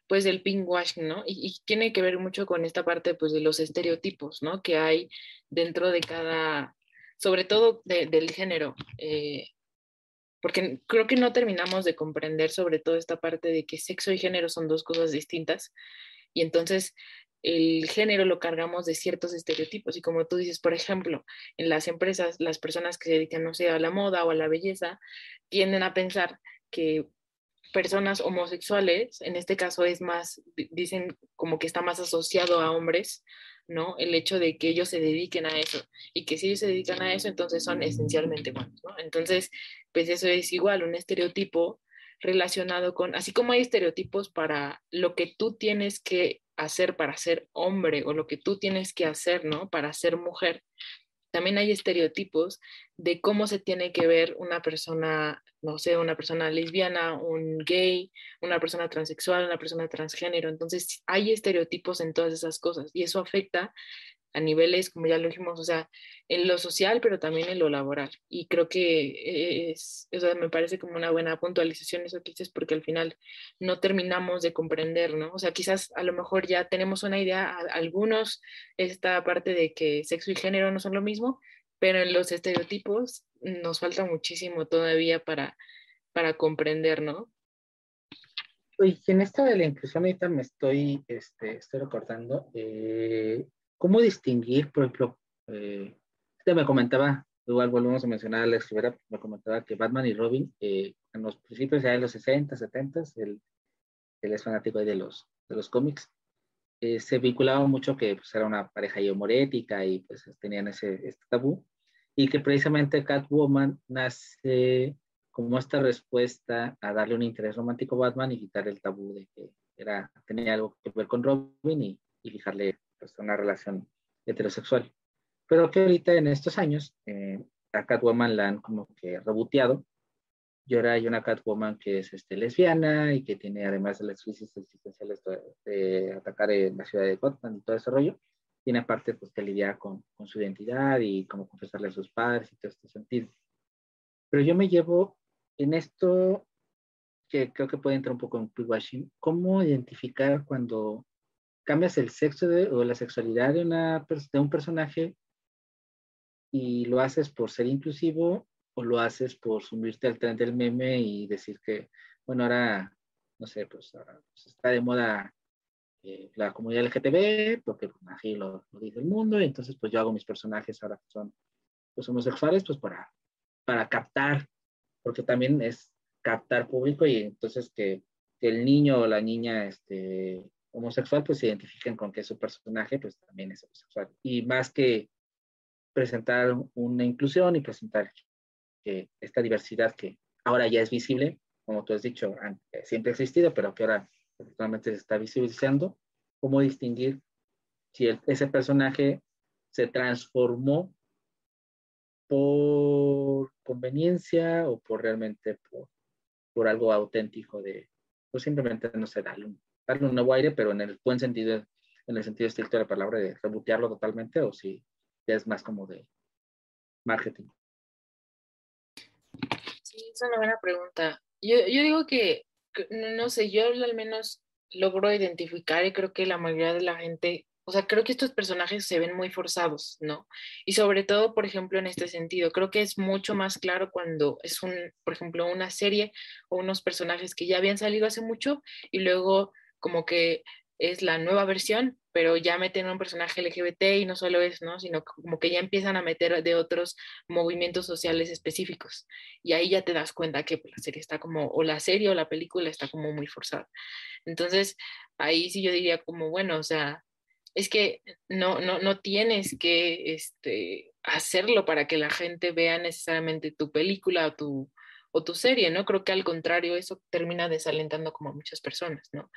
pues, del pinkwashing, ¿no? Y, y, tiene que ver mucho con esta parte, pues, de los estereotipos, ¿no? Que hay dentro de cada, sobre todo de, del género. Eh, porque creo que no terminamos de comprender sobre todo esta parte de que sexo y género son dos cosas distintas y entonces el género lo cargamos de ciertos estereotipos. Y como tú dices, por ejemplo, en las empresas, las personas que se dedican, no sé, a la moda o a la belleza, tienden a pensar que personas homosexuales, en este caso es más, dicen como que está más asociado a hombres, ¿no? El hecho de que ellos se dediquen a eso y que si ellos se dedican a eso, entonces son esencialmente buenos, ¿no? Entonces, pues eso es igual, un estereotipo relacionado con, así como hay estereotipos para lo que tú tienes que hacer para ser hombre o lo que tú tienes que hacer, ¿no? Para ser mujer, también hay estereotipos de cómo se tiene que ver una persona, no sé, una persona lesbiana, un gay, una persona transexual, una persona transgénero. Entonces, hay estereotipos en todas esas cosas y eso afecta a niveles, como ya lo dijimos, o sea, en lo social, pero también en lo laboral. Y creo que es, eso me parece como una buena puntualización eso que dices, porque al final no terminamos de comprender, ¿no? O sea, quizás a lo mejor ya tenemos una idea, algunos, esta parte de que sexo y género no son lo mismo, pero en los estereotipos nos falta muchísimo todavía para, para comprender, ¿no?
Y en esto de la inclusión ahorita me estoy, este, estoy recordando, eh, ¿Cómo distinguir, por ejemplo, eh, usted me comentaba, igual volvemos a mencionar a Alex Rivera, me comentaba que Batman y Robin, eh, en los principios de los 60, 70, él, él es fanático de los, de los cómics, eh, se vinculaba mucho que pues, era una pareja homorética y pues tenían ese este tabú, y que precisamente Catwoman nace como esta respuesta a darle un interés romántico a Batman y quitar el tabú de que era, tenía algo que ver con Robin y, y fijarle pues, una relación heterosexual. Pero que ahorita en estos años eh, a Catwoman la han como que reboteado y ahora hay una Catwoman que es este, lesbiana y que tiene además de las crisis existenciales de, atacar en la ciudad de Gotham y todo ese rollo, tiene aparte pues que lidiar con, con su identidad y cómo confesarle a sus padres y todo este sentido. Pero yo me llevo en esto que creo que puede entrar un poco en pre-washing, cómo identificar cuando cambias el sexo o la sexualidad de, una, de un personaje y lo haces por ser inclusivo o lo haces por sumirte al tren del meme y decir que, bueno, ahora, no sé, pues ahora pues, está de moda eh, la comunidad LGTB, porque pues, lo, lo, dice el mundo, y entonces pues yo hago mis personajes ahora que son pues, homosexuales, pues para, para captar, porque también es captar público y entonces que, que el niño o la niña este, homosexual, pues se identifiquen con que su personaje, pues también es homosexual. Y más que presentar una inclusión y presentar que esta diversidad que ahora ya es visible, como tú has dicho, siempre ha existido, pero que ahora actualmente se está visibilizando, cómo distinguir si ese personaje se transformó por conveniencia o por realmente por, algo auténtico de, pues simplemente, no sé, darle un, darle un nuevo aire, pero en el buen sentido, en el sentido estricto de la palabra, de rebotearlo totalmente, o si es más como de marketing.
Sí, es una buena pregunta. Yo, yo digo que, no sé, yo al menos logro identificar y creo que la mayoría de la gente o sea, creo que estos personajes se ven muy forzados, ¿no? Y sobre todo, por ejemplo, en este sentido, creo que es mucho más claro cuando es un, por ejemplo, una serie o unos personajes que ya habían salido hace mucho y luego como que es la nueva versión, pero ya meten un personaje LGBT y no solo es, ¿no? Sino como que ya empiezan a meter de otros movimientos sociales específicos. Y ahí ya te das cuenta que la serie está como, o la serie o la película está como muy forzada. Entonces, ahí sí yo diría como, bueno, o sea, es que no, no, no tienes que este, hacerlo para que la gente vea necesariamente tu película o tu, o tu serie, ¿no? Creo que al contrario, eso termina desalentando como a muchas personas, ¿no?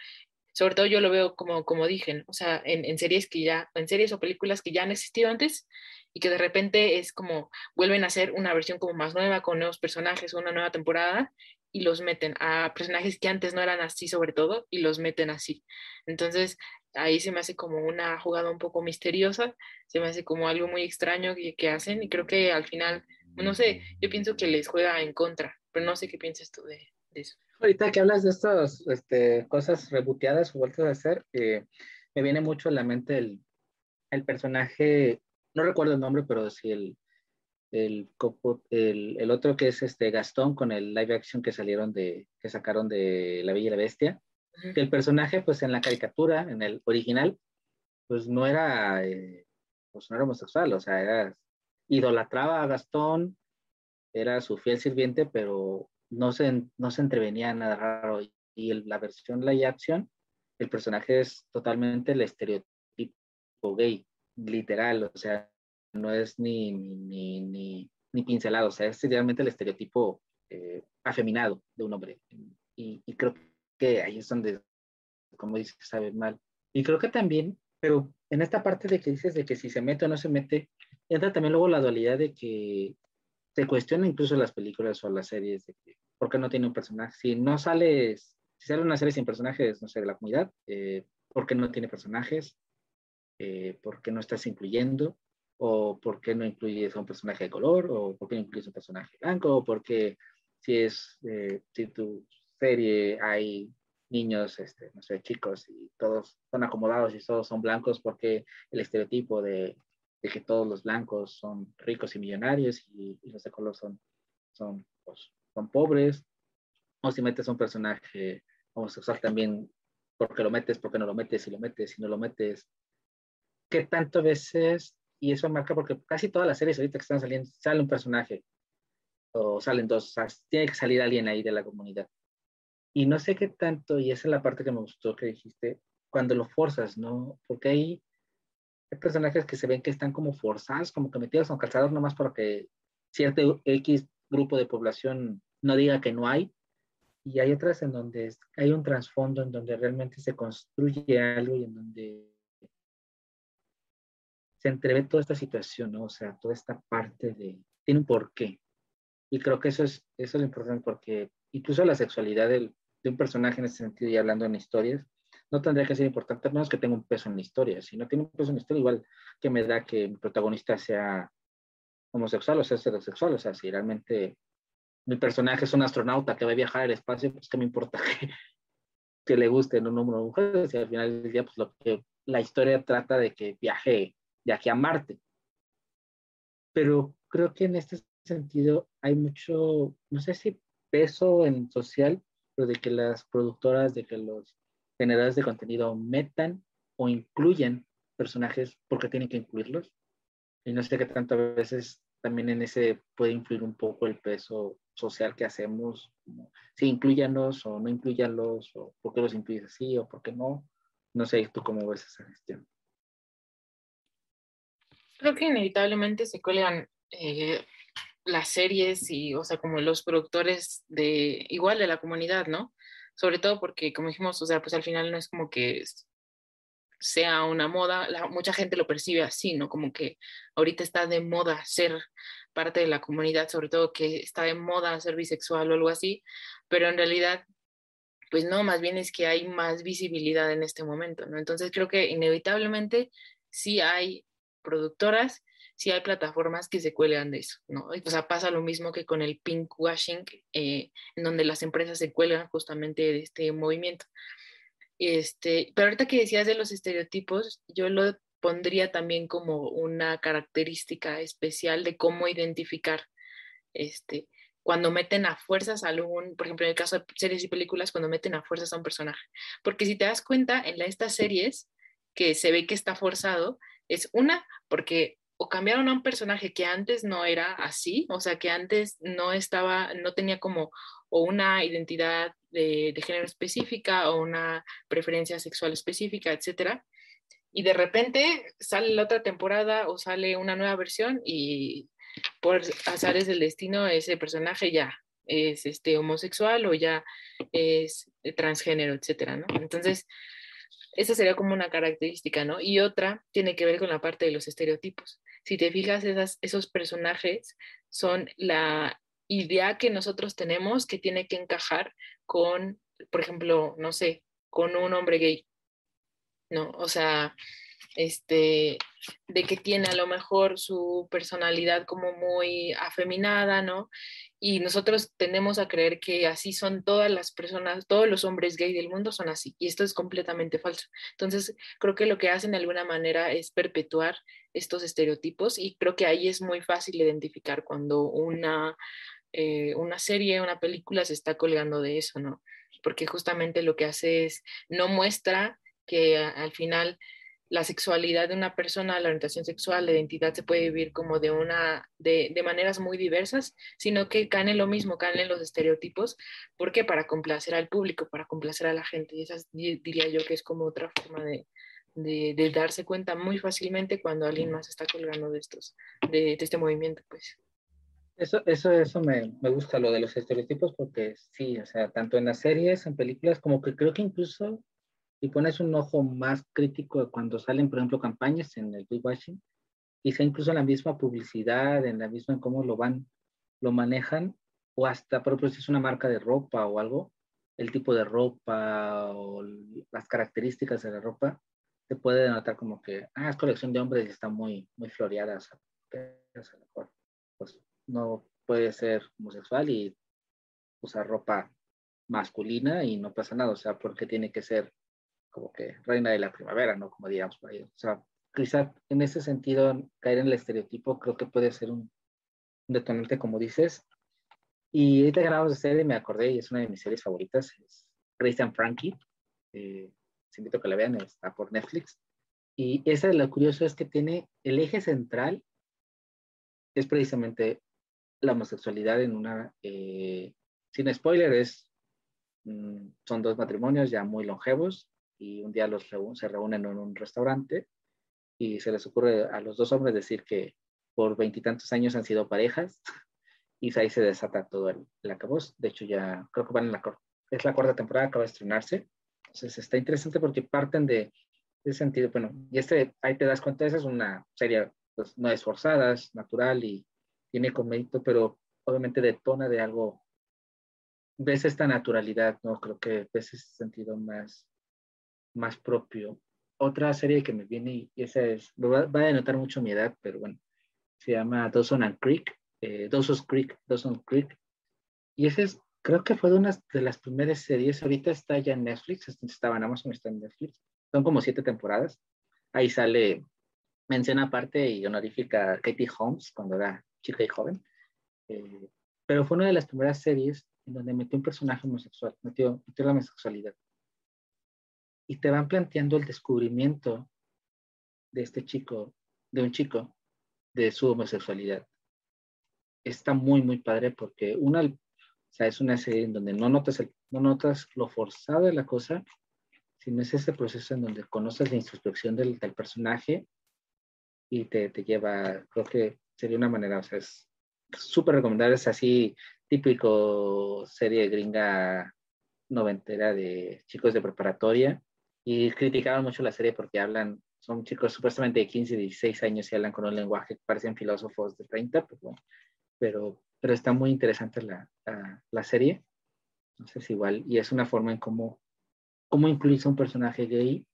Sobre todo yo lo veo como, como dije, o sea, en, en, series que ya, en series o películas que ya han existido antes y que de repente es como vuelven a hacer una versión como más nueva con nuevos personajes, una nueva temporada y los meten a personajes que antes no eran así sobre todo y los meten así. Entonces, ahí se me hace como una jugada un poco misteriosa, se me hace como algo muy extraño que, hacen y creo que al final, no sé, yo pienso que les juega en contra, pero no sé qué piensas tú de, eso.
Ahorita que hablas de estas este, cosas reboteadas o vueltas a hacer, eh, me viene mucho a la mente el, el, personaje, no recuerdo el nombre, pero sí el, el, el, el, otro que es este Gastón con el live action que salieron de, que sacaron de La Bella y la Bestia. Que el personaje, pues en la caricatura, en el original, pues no era, eh, pues no era homosexual, o sea, era, idolatraba a Gastón, era su fiel sirviente, pero no se, no se entrevenía nada raro. Y la versión live action, el personaje es totalmente el estereotipo gay, literal, o sea, no es ni, ni, ni, ni pincelado, o sea, es realmente el estereotipo eh, afeminado de un hombre. Y, y creo que ahí es donde, como dices, sabe mal. Y creo que también, pero en esta parte de que dices de que si se mete o no se mete, entra también luego la dualidad de que se cuestiona incluso las películas o las series de que, ¿por qué no tiene un personaje? Si no sales, si sale una serie sin personajes, no sé, de la comunidad, eh, ¿por qué no tiene personajes? Eh, ¿Por qué no estás incluyendo? ¿O por qué no incluyes a un personaje de color? ¿O por qué no incluyes un personaje blanco? ¿O porque si es, eh, si tu serie hay niños, este, no sé, chicos, y todos son acomodados y todos son blancos porque el estereotipo de, de que todos los blancos son ricos y millonarios y, los de color son, son, pues, son pobres. O si metes un personaje homosexual también, porque lo metes, porque no lo metes, si lo metes, si no lo metes. ¿Qué tanto veces? Y eso marca porque casi todas las series ahorita que están saliendo, sale un personaje o salen dos, o sea, tiene que salir alguien ahí de la comunidad y no sé qué tanto, y esa es la parte que me gustó que dijiste, cuando lo forzas, ¿no? Porque hay, hay personajes que se ven que están como forzados, como que metidos en calzados nomás para que cierto X grupo de población no diga que no hay. Y hay otras en donde hay un trasfondo, en donde realmente se construye algo y en donde se entreve toda esta situación, ¿no? O sea, toda esta parte de, tiene un porqué. Y creo que eso es, eso es lo importante porque incluso la sexualidad del, de un personaje en ese sentido y hablando en historias, no tendría que ser importante, al menos que tenga un peso en la historia. Si no tiene un peso en la historia, igual que me da que mi protagonista sea homosexual o sea heterosexual. O sea, si realmente mi personaje es un astronauta que va a viajar al espacio, pues que me importa que, que le guste un hombre o mujer. Si al final del día, pues lo que la historia trata de que viaje, viaje a Marte. Pero creo que en este sentido hay mucho, no sé si peso en social, de que las productoras, de que los generadores de contenido metan o incluyan personajes porque tienen que incluirlos. Y no sé qué tanto a veces también en ese puede influir un poco el peso social que hacemos, si incluyanos o no incluyanlos, o por qué los incluyes así o por qué no. No sé, ¿tú cómo ves esa gestión?
Creo que inevitablemente se cuelgan eh, las series y, o sea, como los productores de, igual de la comunidad, ¿no? Sobre todo porque, como dijimos, o sea, pues al final no es como que sea una moda, mucha gente lo percibe así, ¿no? Como que ahorita está de moda ser parte de la comunidad, sobre todo que está de moda ser bisexual o algo así, pero en realidad, pues no, más bien es que hay más visibilidad en este momento, ¿no? Entonces creo que inevitablemente sí hay productoras, sí hay plataformas que se cuelgan de eso, ¿no? O sea, pasa lo mismo que con el pink washing, eh, en donde las empresas se cuelgan justamente de este movimiento. Este, pero ahorita que decías de los estereotipos, yo lo pondría también como una característica especial de cómo identificar este, cuando meten a fuerzas a algún, por ejemplo, en el caso de series y películas, cuando meten a fuerzas a un personaje. Porque si te das cuenta, en estas series que se ve que está forzado, es una, porque o cambiaron a un personaje que antes no era así, o sea, que antes no estaba, no tenía como o una identidad de, género específica o una preferencia sexual específica, etcétera. Y de repente sale la otra temporada o sale una nueva versión y por azares del destino ese personaje ya es este homosexual o ya es transgénero, etcétera, ¿no? Entonces, esa sería como una característica, ¿no? Y otra tiene que ver con la parte de los estereotipos. Si te fijas, esas, esos personajes son la idea que nosotros tenemos que tiene que encajar con, por ejemplo, no sé, con un hombre gay, ¿no? O sea, este, de que tiene a lo mejor su personalidad como muy afeminada, ¿no? Y nosotros tendemos a creer que así son todas las personas, todos los hombres gay del mundo son así, y esto es completamente falso. Entonces, creo que lo que hacen de alguna manera es perpetuar estos estereotipos y creo que ahí es muy fácil identificar cuando una, eh, una serie, una película se está colgando de eso, ¿no? Porque justamente lo que hace es, no muestra que al final la sexualidad de una persona, la orientación sexual, la identidad se puede vivir como de una, de, de maneras muy diversas, sino que caen en lo mismo, caen en los estereotipos, porque para complacer al público, para complacer a la gente, y esa diría yo que es como otra forma de, de, de, darse cuenta muy fácilmente cuando alguien más está colgando de estos, de, de este movimiento, pues.
Eso, eso, eso me, me, gusta lo de los estereotipos porque sí, o sea, tanto en las series, en películas, como que creo que incluso si pones un ojo más crítico cuando salen, por ejemplo, campañas en el greenwashing, quizá incluso en la misma publicidad, en la misma en cómo lo van, lo manejan, o hasta, por ejemplo, si es una marca de ropa o algo, el tipo de ropa o las características de la ropa, se puede denotar como que, ah, es colección de hombres y está muy, muy floreada, sea, pues no puede ser homosexual y usar ropa masculina y no pasa nada, o sea, porque tiene que ser como que reina de la primavera, ¿no? Como digamos por ahí. O sea, quizá en ese sentido, caer en el estereotipo creo que puede ser un, detonante, como dices. Y ahorita grabamos de serie, me acordé, y es una de mis series favoritas, es Christian Frankie. Eh, invito a que la vean, está por Netflix. Y esa lo curioso es que tiene el eje central, es precisamente la homosexualidad en una, eh, sin spoiler, es, mm, son dos matrimonios ya muy longevos, y un día los se reúnen en un restaurante y se les ocurre a los dos hombres decir que por veintitantos años han sido parejas y ahí se desata todo el, el acabos. De hecho, ya creo que es la cuarta temporada, acaba de estrenarse. Entonces está interesante porque parten de ese sentido. Bueno, y este, ahí te das cuenta, esa es una serie, pues no es forzada, es natural y tiene mérito, pero obviamente detona de algo, ves esta naturalidad, ¿no? Creo que ves ese sentido más más propio. Otra serie que me viene, y esa es, va, a denotar mucho mi edad, pero bueno, se llama Dawson and Creek, eh, Dawson's Creek, Dawson Creek. Y esa es, creo que fue de una de las primeras series, ahorita está ya en Netflix, estaba en Amazon, está en Netflix. Son como siete temporadas. Ahí sale, menciona aparte y honorífica a Katie Holmes cuando era chica y joven. Eh, pero fue una de las primeras series en donde metió un personaje homosexual, metió, metió la homosexualidad y te van planteando el descubrimiento de este chico, de un chico, de su homosexualidad. Está muy, muy padre porque una, o sea, es una serie en donde no notas, no notas lo forzado de la cosa, sino es ese proceso en donde conoces la introspección del, del personaje y te, te, lleva, creo que sería una manera, o sea, es súper recomendable, es así típico serie gringa noventera de chicos de preparatoria y criticaban mucho la serie porque hablan, son chicos supuestamente de 15, 16 años y hablan con un lenguaje que parecen filósofos de 30, pues bueno, pero, pero está muy interesante la, la, serie. Entonces igual, y es una forma en cómo, cómo incluirse un personaje gay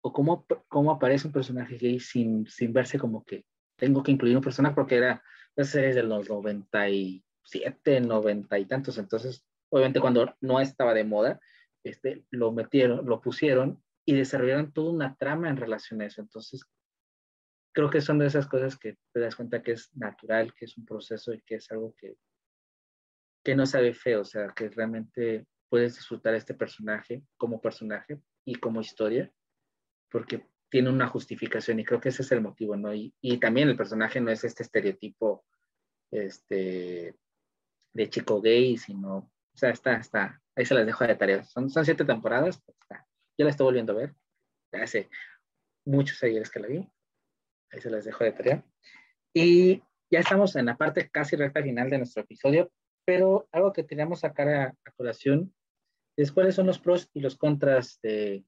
o cómo, cómo aparece un personaje gay sin, sin verse como que tengo que incluir un personaje porque era las series de los 97, 90 y tantos, entonces obviamente cuando no estaba de moda, este, lo metieron, lo pusieron y desarrollaron toda una trama en relación a eso. Entonces, creo que son de esas cosas que te das cuenta que es natural, que es un proceso y que es algo que, que no sabe feo, o sea, que realmente puedes disfrutar este personaje como personaje y como historia, porque tiene una justificación y creo que ese es el motivo, ¿no? Y, y también el personaje no es este estereotipo este, de chico gay, sino, o sea, está, está, ahí se las dejo de tarea. Son, son siete temporadas, pues está. yo la estoy volviendo a ver, hace muchos ayeres que la vi, ahí se las dejo de tarea. Y ya estamos en la parte casi recta final de nuestro episodio, pero algo que teníamos sacar a, a colación es cuáles son los pros y los contras de,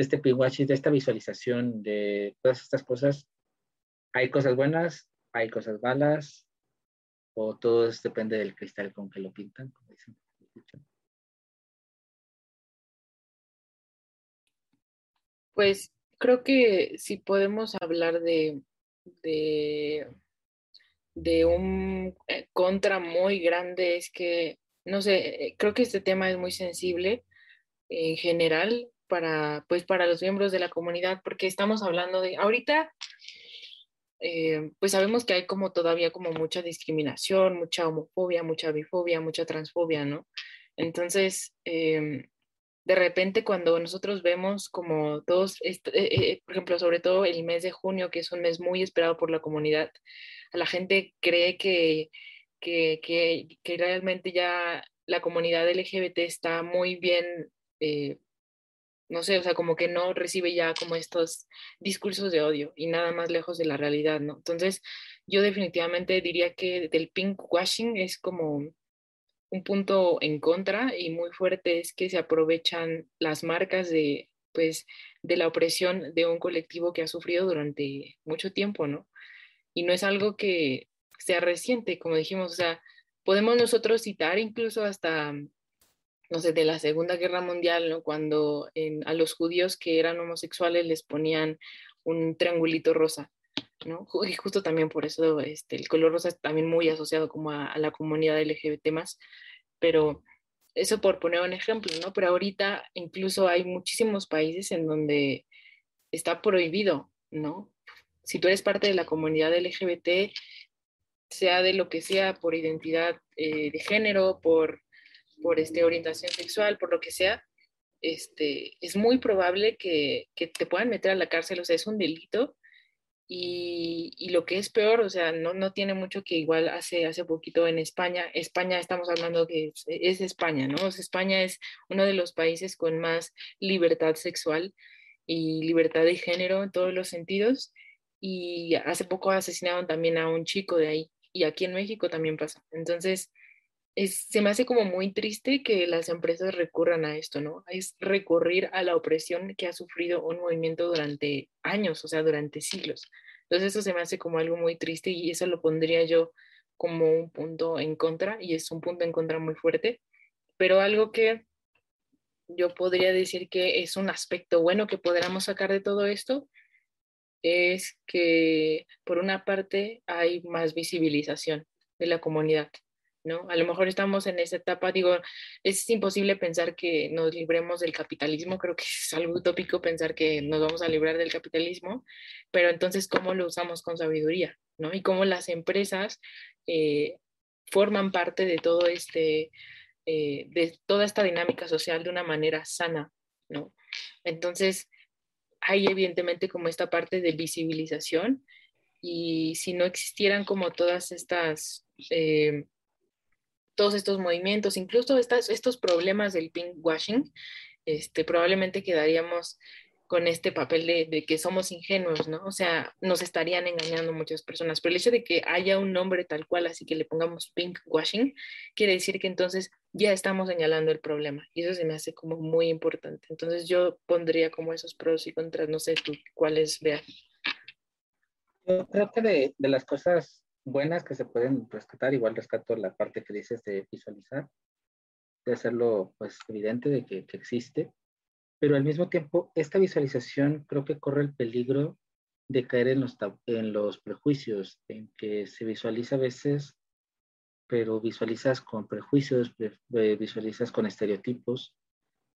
de este pinkwashing, de esta visualización de todas estas cosas. Hay cosas buenas, hay cosas malas, o todo depende del cristal con que lo pintan, como dicen.
Pues creo que si podemos hablar de, de, de un eh, contra muy grande es que, no sé, eh, creo que este tema es muy sensible en general para, pues, para los miembros de la comunidad, porque estamos hablando de, ahorita eh, pues sabemos que hay como todavía como mucha discriminación, mucha homofobia, mucha bifobia, mucha transfobia, ¿no? Entonces, em, de repente cuando nosotros vemos como todos, eh, eh, por ejemplo, sobre todo el mes de junio, que es un mes muy esperado por la comunidad, la gente cree que, que, que, que realmente ya la comunidad LGBT está muy bien no sé, o sea, como que no recibe ya como estos discursos de odio y nada más lejos de la realidad, ¿no? Entonces, yo definitivamente diría que del pink washing es como un punto en contra y muy fuerte es que se aprovechan las marcas de, pues, de la opresión de un colectivo que ha sufrido durante mucho tiempo, ¿no? Y no es algo que sea reciente, como dijimos, o sea, podemos nosotros citar incluso hasta no sé, de la Segunda Guerra Mundial, cuando a los judíos que eran homosexuales les ponían un triangulito rosa, ¿no? Y justo también por eso este, el color rosa es también muy asociado como a, la comunidad LGBT más, pero eso por poner un ejemplo, ¿no? Pero ahorita incluso hay muchísimos países en donde está prohibido, ¿no? Si tú eres parte de la comunidad LGBT, sea de lo que sea, por identidad eh, de género, por por este, orientación sexual, por lo que sea, este, es muy probable que, que, te puedan meter a la cárcel, o sea, es un delito. Y, y, lo que es peor, o sea, no, no tiene mucho que igual hace, hace poquito en España, España estamos hablando que es, es España, ¿no? España es uno de los países con más libertad sexual y libertad de género en todos los sentidos. Y hace poco asesinaron también a un chico de ahí. Y aquí en México también pasa. Entonces, se me hace como muy triste que las empresas recurran a esto, ¿no? Es recurrir a la opresión que ha sufrido un movimiento durante años, o sea, durante siglos. Entonces eso se me hace como algo muy triste y eso lo pondría yo como un punto en contra y es un punto en contra muy fuerte, pero algo que yo podría decir que es un aspecto bueno que podríamos sacar de todo esto es que por una parte hay más visibilización de la comunidad. ¿No? A lo mejor estamos en esa etapa, digo, es imposible pensar que nos libremos del capitalismo, creo que es algo utópico pensar que nos vamos a librar del capitalismo, pero entonces, ¿cómo lo usamos con sabiduría, ¿no? Y cómo las empresas eh, forman parte de todo este, eh, de toda esta dinámica social de una manera sana, ¿no? Entonces, hay evidentemente como esta parte de visibilización y si no existieran como todas estas... Eh, todos estos movimientos, incluso estas, estos problemas del pink washing, este, probablemente quedaríamos con este papel de, que somos ingenuos, ¿no? O sea, nos estarían engañando muchas personas. Pero el hecho de que haya un nombre tal cual, así que le pongamos pink washing, quiere decir que entonces ya estamos señalando el problema. Y eso se me hace como muy importante. Entonces yo pondría como esos pros y contras, no sé tú cuáles veas.
Yo creo que de, de las cosas buenas que se pueden rescatar, igual rescato la parte que dices de visualizar, de hacerlo pues evidente de que, que existe pero al mismo tiempo esta visualización creo que corre el peligro de caer en los, en los prejuicios, en que se visualiza a veces, pero visualizas con prejuicios, visualizas con estereotipos,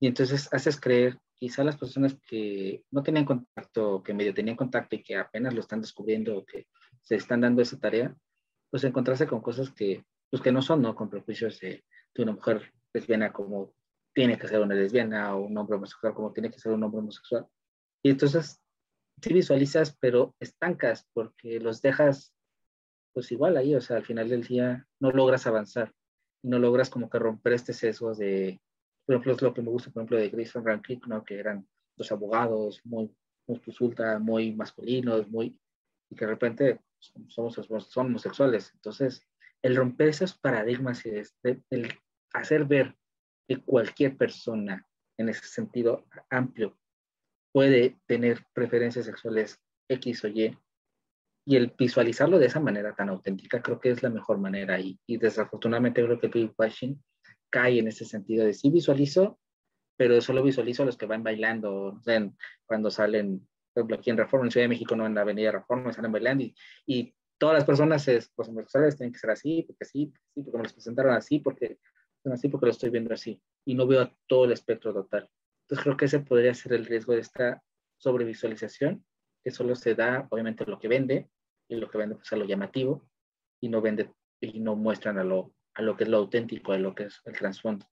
y entonces haces creer, quizá las personas que no tenían contacto, que medio tenían contacto y que apenas lo están descubriendo que se están dando esa tarea, pues encontrarse con cosas que, pues que no son, ¿no? Con prejuicios de, de una mujer lesbiana como tiene que ser una lesbiana o un hombre homosexual como tiene que ser un hombre homosexual. Y entonces sí visualizas, pero estancas porque los dejas pues igual ahí, o sea, al final del día no logras avanzar, no logras como que romper este sesgo de, por ejemplo, es lo que me gusta, por ejemplo, de Grayson Rankin, ¿no? Que eran los abogados muy, muy muy masculinos, muy, y que de repente somos, somos homosexuales. Entonces, el romper esos paradigmas y el hacer ver que cualquier persona en ese sentido amplio puede tener preferencias sexuales X o Y. Y el visualizarlo de esa manera tan auténtica creo que es la mejor manera. Y, y desafortunadamente creo que el washing cae en ese sentido de sí visualizo, pero solo visualizo a los que van bailando, cuando salen, por ejemplo, aquí en Reforma, en Ciudad de México, no en la Avenida Reforma, salen bailando y, y todas las personas pues, homosexuales tienen que ser así, porque sí, porque sí, porque me los presentaron así, porque así porque lo estoy viendo así y no veo todo el espectro total. Entonces creo que ese podría ser el riesgo de esta sobrevisualización, que solo se da obviamente lo que vende y lo que vende pues a lo llamativo y no vende y no muestran a lo, a lo que es lo auténtico, a lo que es el trasfondo.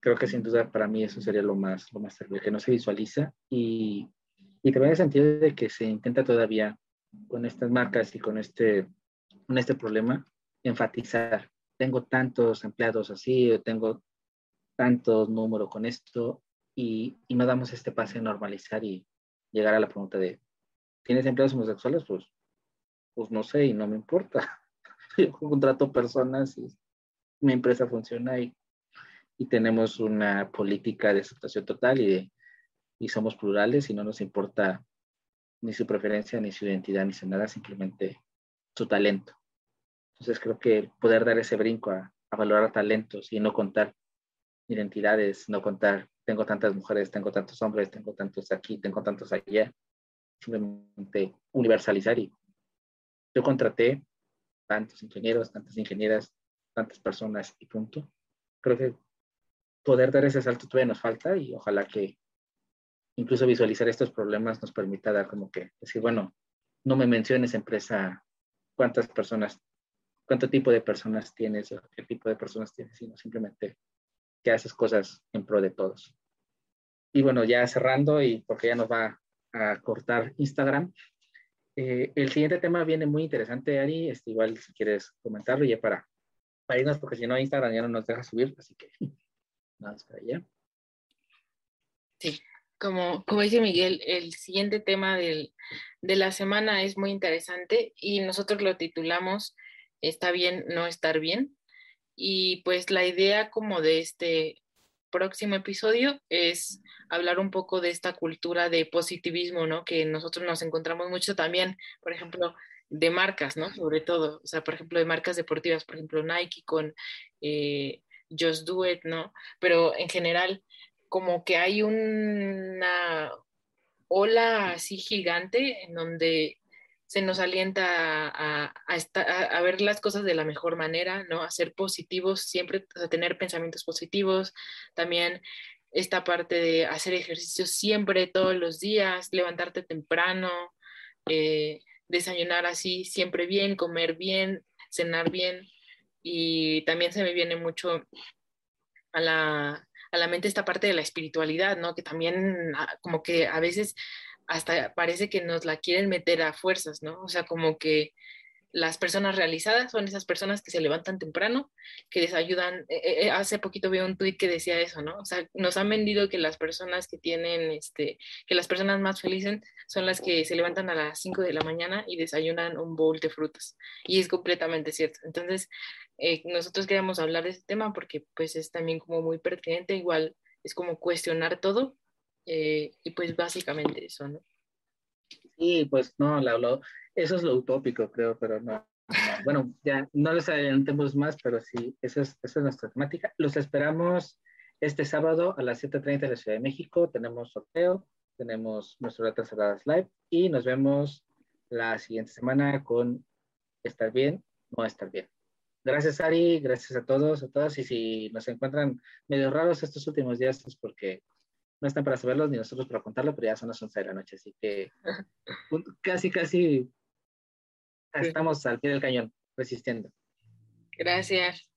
Creo que sin duda para mí eso sería lo más, lo más terrible, que no se visualiza y, y también en el sentido de que se intenta todavía con estas marcas y con este, con este problema enfatizar tengo tantos empleados así, tengo tantos números con esto, y, y, no damos este pase a normalizar y llegar a la pregunta de, ¿tienes empleados homosexuales? Pues, pues no sé y no me importa. Yo contrato personas y mi empresa funciona y, y tenemos una política de aceptación total y, y somos plurales y no nos importa ni su preferencia, ni su identidad, ni su nada, simplemente su talento. Entonces creo que poder dar ese brinco a, valorar talentos y no contar identidades, no contar, tengo tantas mujeres, tengo tantos hombres, tengo tantos aquí, tengo tantos allá, simplemente universalizar y yo contraté tantos ingenieros, tantas ingenieras, tantas personas y punto. Creo que poder dar ese salto todavía nos falta y ojalá que incluso visualizar estos problemas nos permita dar como que decir, bueno, no me menciones empresa cuántas personas cuánto tipo de personas tienes o qué tipo de personas tienes, sino simplemente que haces cosas en pro de todos. Y bueno, ya cerrando y porque ya nos va a cortar Instagram, eh, el siguiente tema viene muy interesante, Ari, este, igual si quieres comentarlo ya para, para irnos, porque si no Instagram ya no nos deja subir, así que nada, para allá.
Sí, como, como dice Miguel, el siguiente tema del, de la semana es muy interesante y nosotros lo titulamos está bien no estar bien. Y pues la idea como de este próximo episodio es hablar un poco de esta cultura de positivismo, ¿no? Que nosotros nos encontramos mucho también, por ejemplo, de marcas, ¿no? Sobre todo, o sea, por ejemplo, de marcas deportivas, por ejemplo, Nike con eh, Just Do It, ¿no? Pero en general, como que hay una ola así gigante en donde se nos alienta a, a, ver las cosas de la mejor manera, ¿no? A ser positivos, siempre a tener pensamientos positivos, también esta parte de hacer ejercicio siempre, todos los días, levantarte temprano, eh, desayunar así siempre bien, comer bien, cenar bien. Y también se me viene mucho a la, a la mente esta parte de la espiritualidad, ¿no? Que también ah, como que a veces hasta parece que nos la quieren meter a fuerzas, ¿no? O sea, como que las personas realizadas son esas personas que se levantan temprano, que les ayudan. Eh, eh, hace poquito vi un tweet que decía eso, ¿no? O sea, nos han vendido que las personas que tienen, este, que las personas más felices son las que se levantan a las 5 de la mañana y desayunan un bowl de frutas. Y es completamente cierto. Entonces, eh, nosotros queríamos hablar de este tema porque pues es también como muy pertinente, igual es como cuestionar todo y pues básicamente eso, ¿no?
Sí, pues no, la, eso es lo utópico, creo, pero no. Bueno, ya no les adelantemos más, pero sí, esa es, esa es nuestra temática. Los esperamos este sábado a las 7.30 de la Ciudad de México. Tenemos sorteo, tenemos nuestro Ratas Cerradas Live y nos vemos la siguiente semana con Estar Bien, No Estar Bien. Gracias, Ari, gracias a todos, a todas. Y si nos encuentran medio raros estos últimos días es porque no están para saberlos ni nosotros para contarlo, pero ya son las 11 de la noche, así que casi, casi estamos al pie del cañón, resistiendo.
Gracias.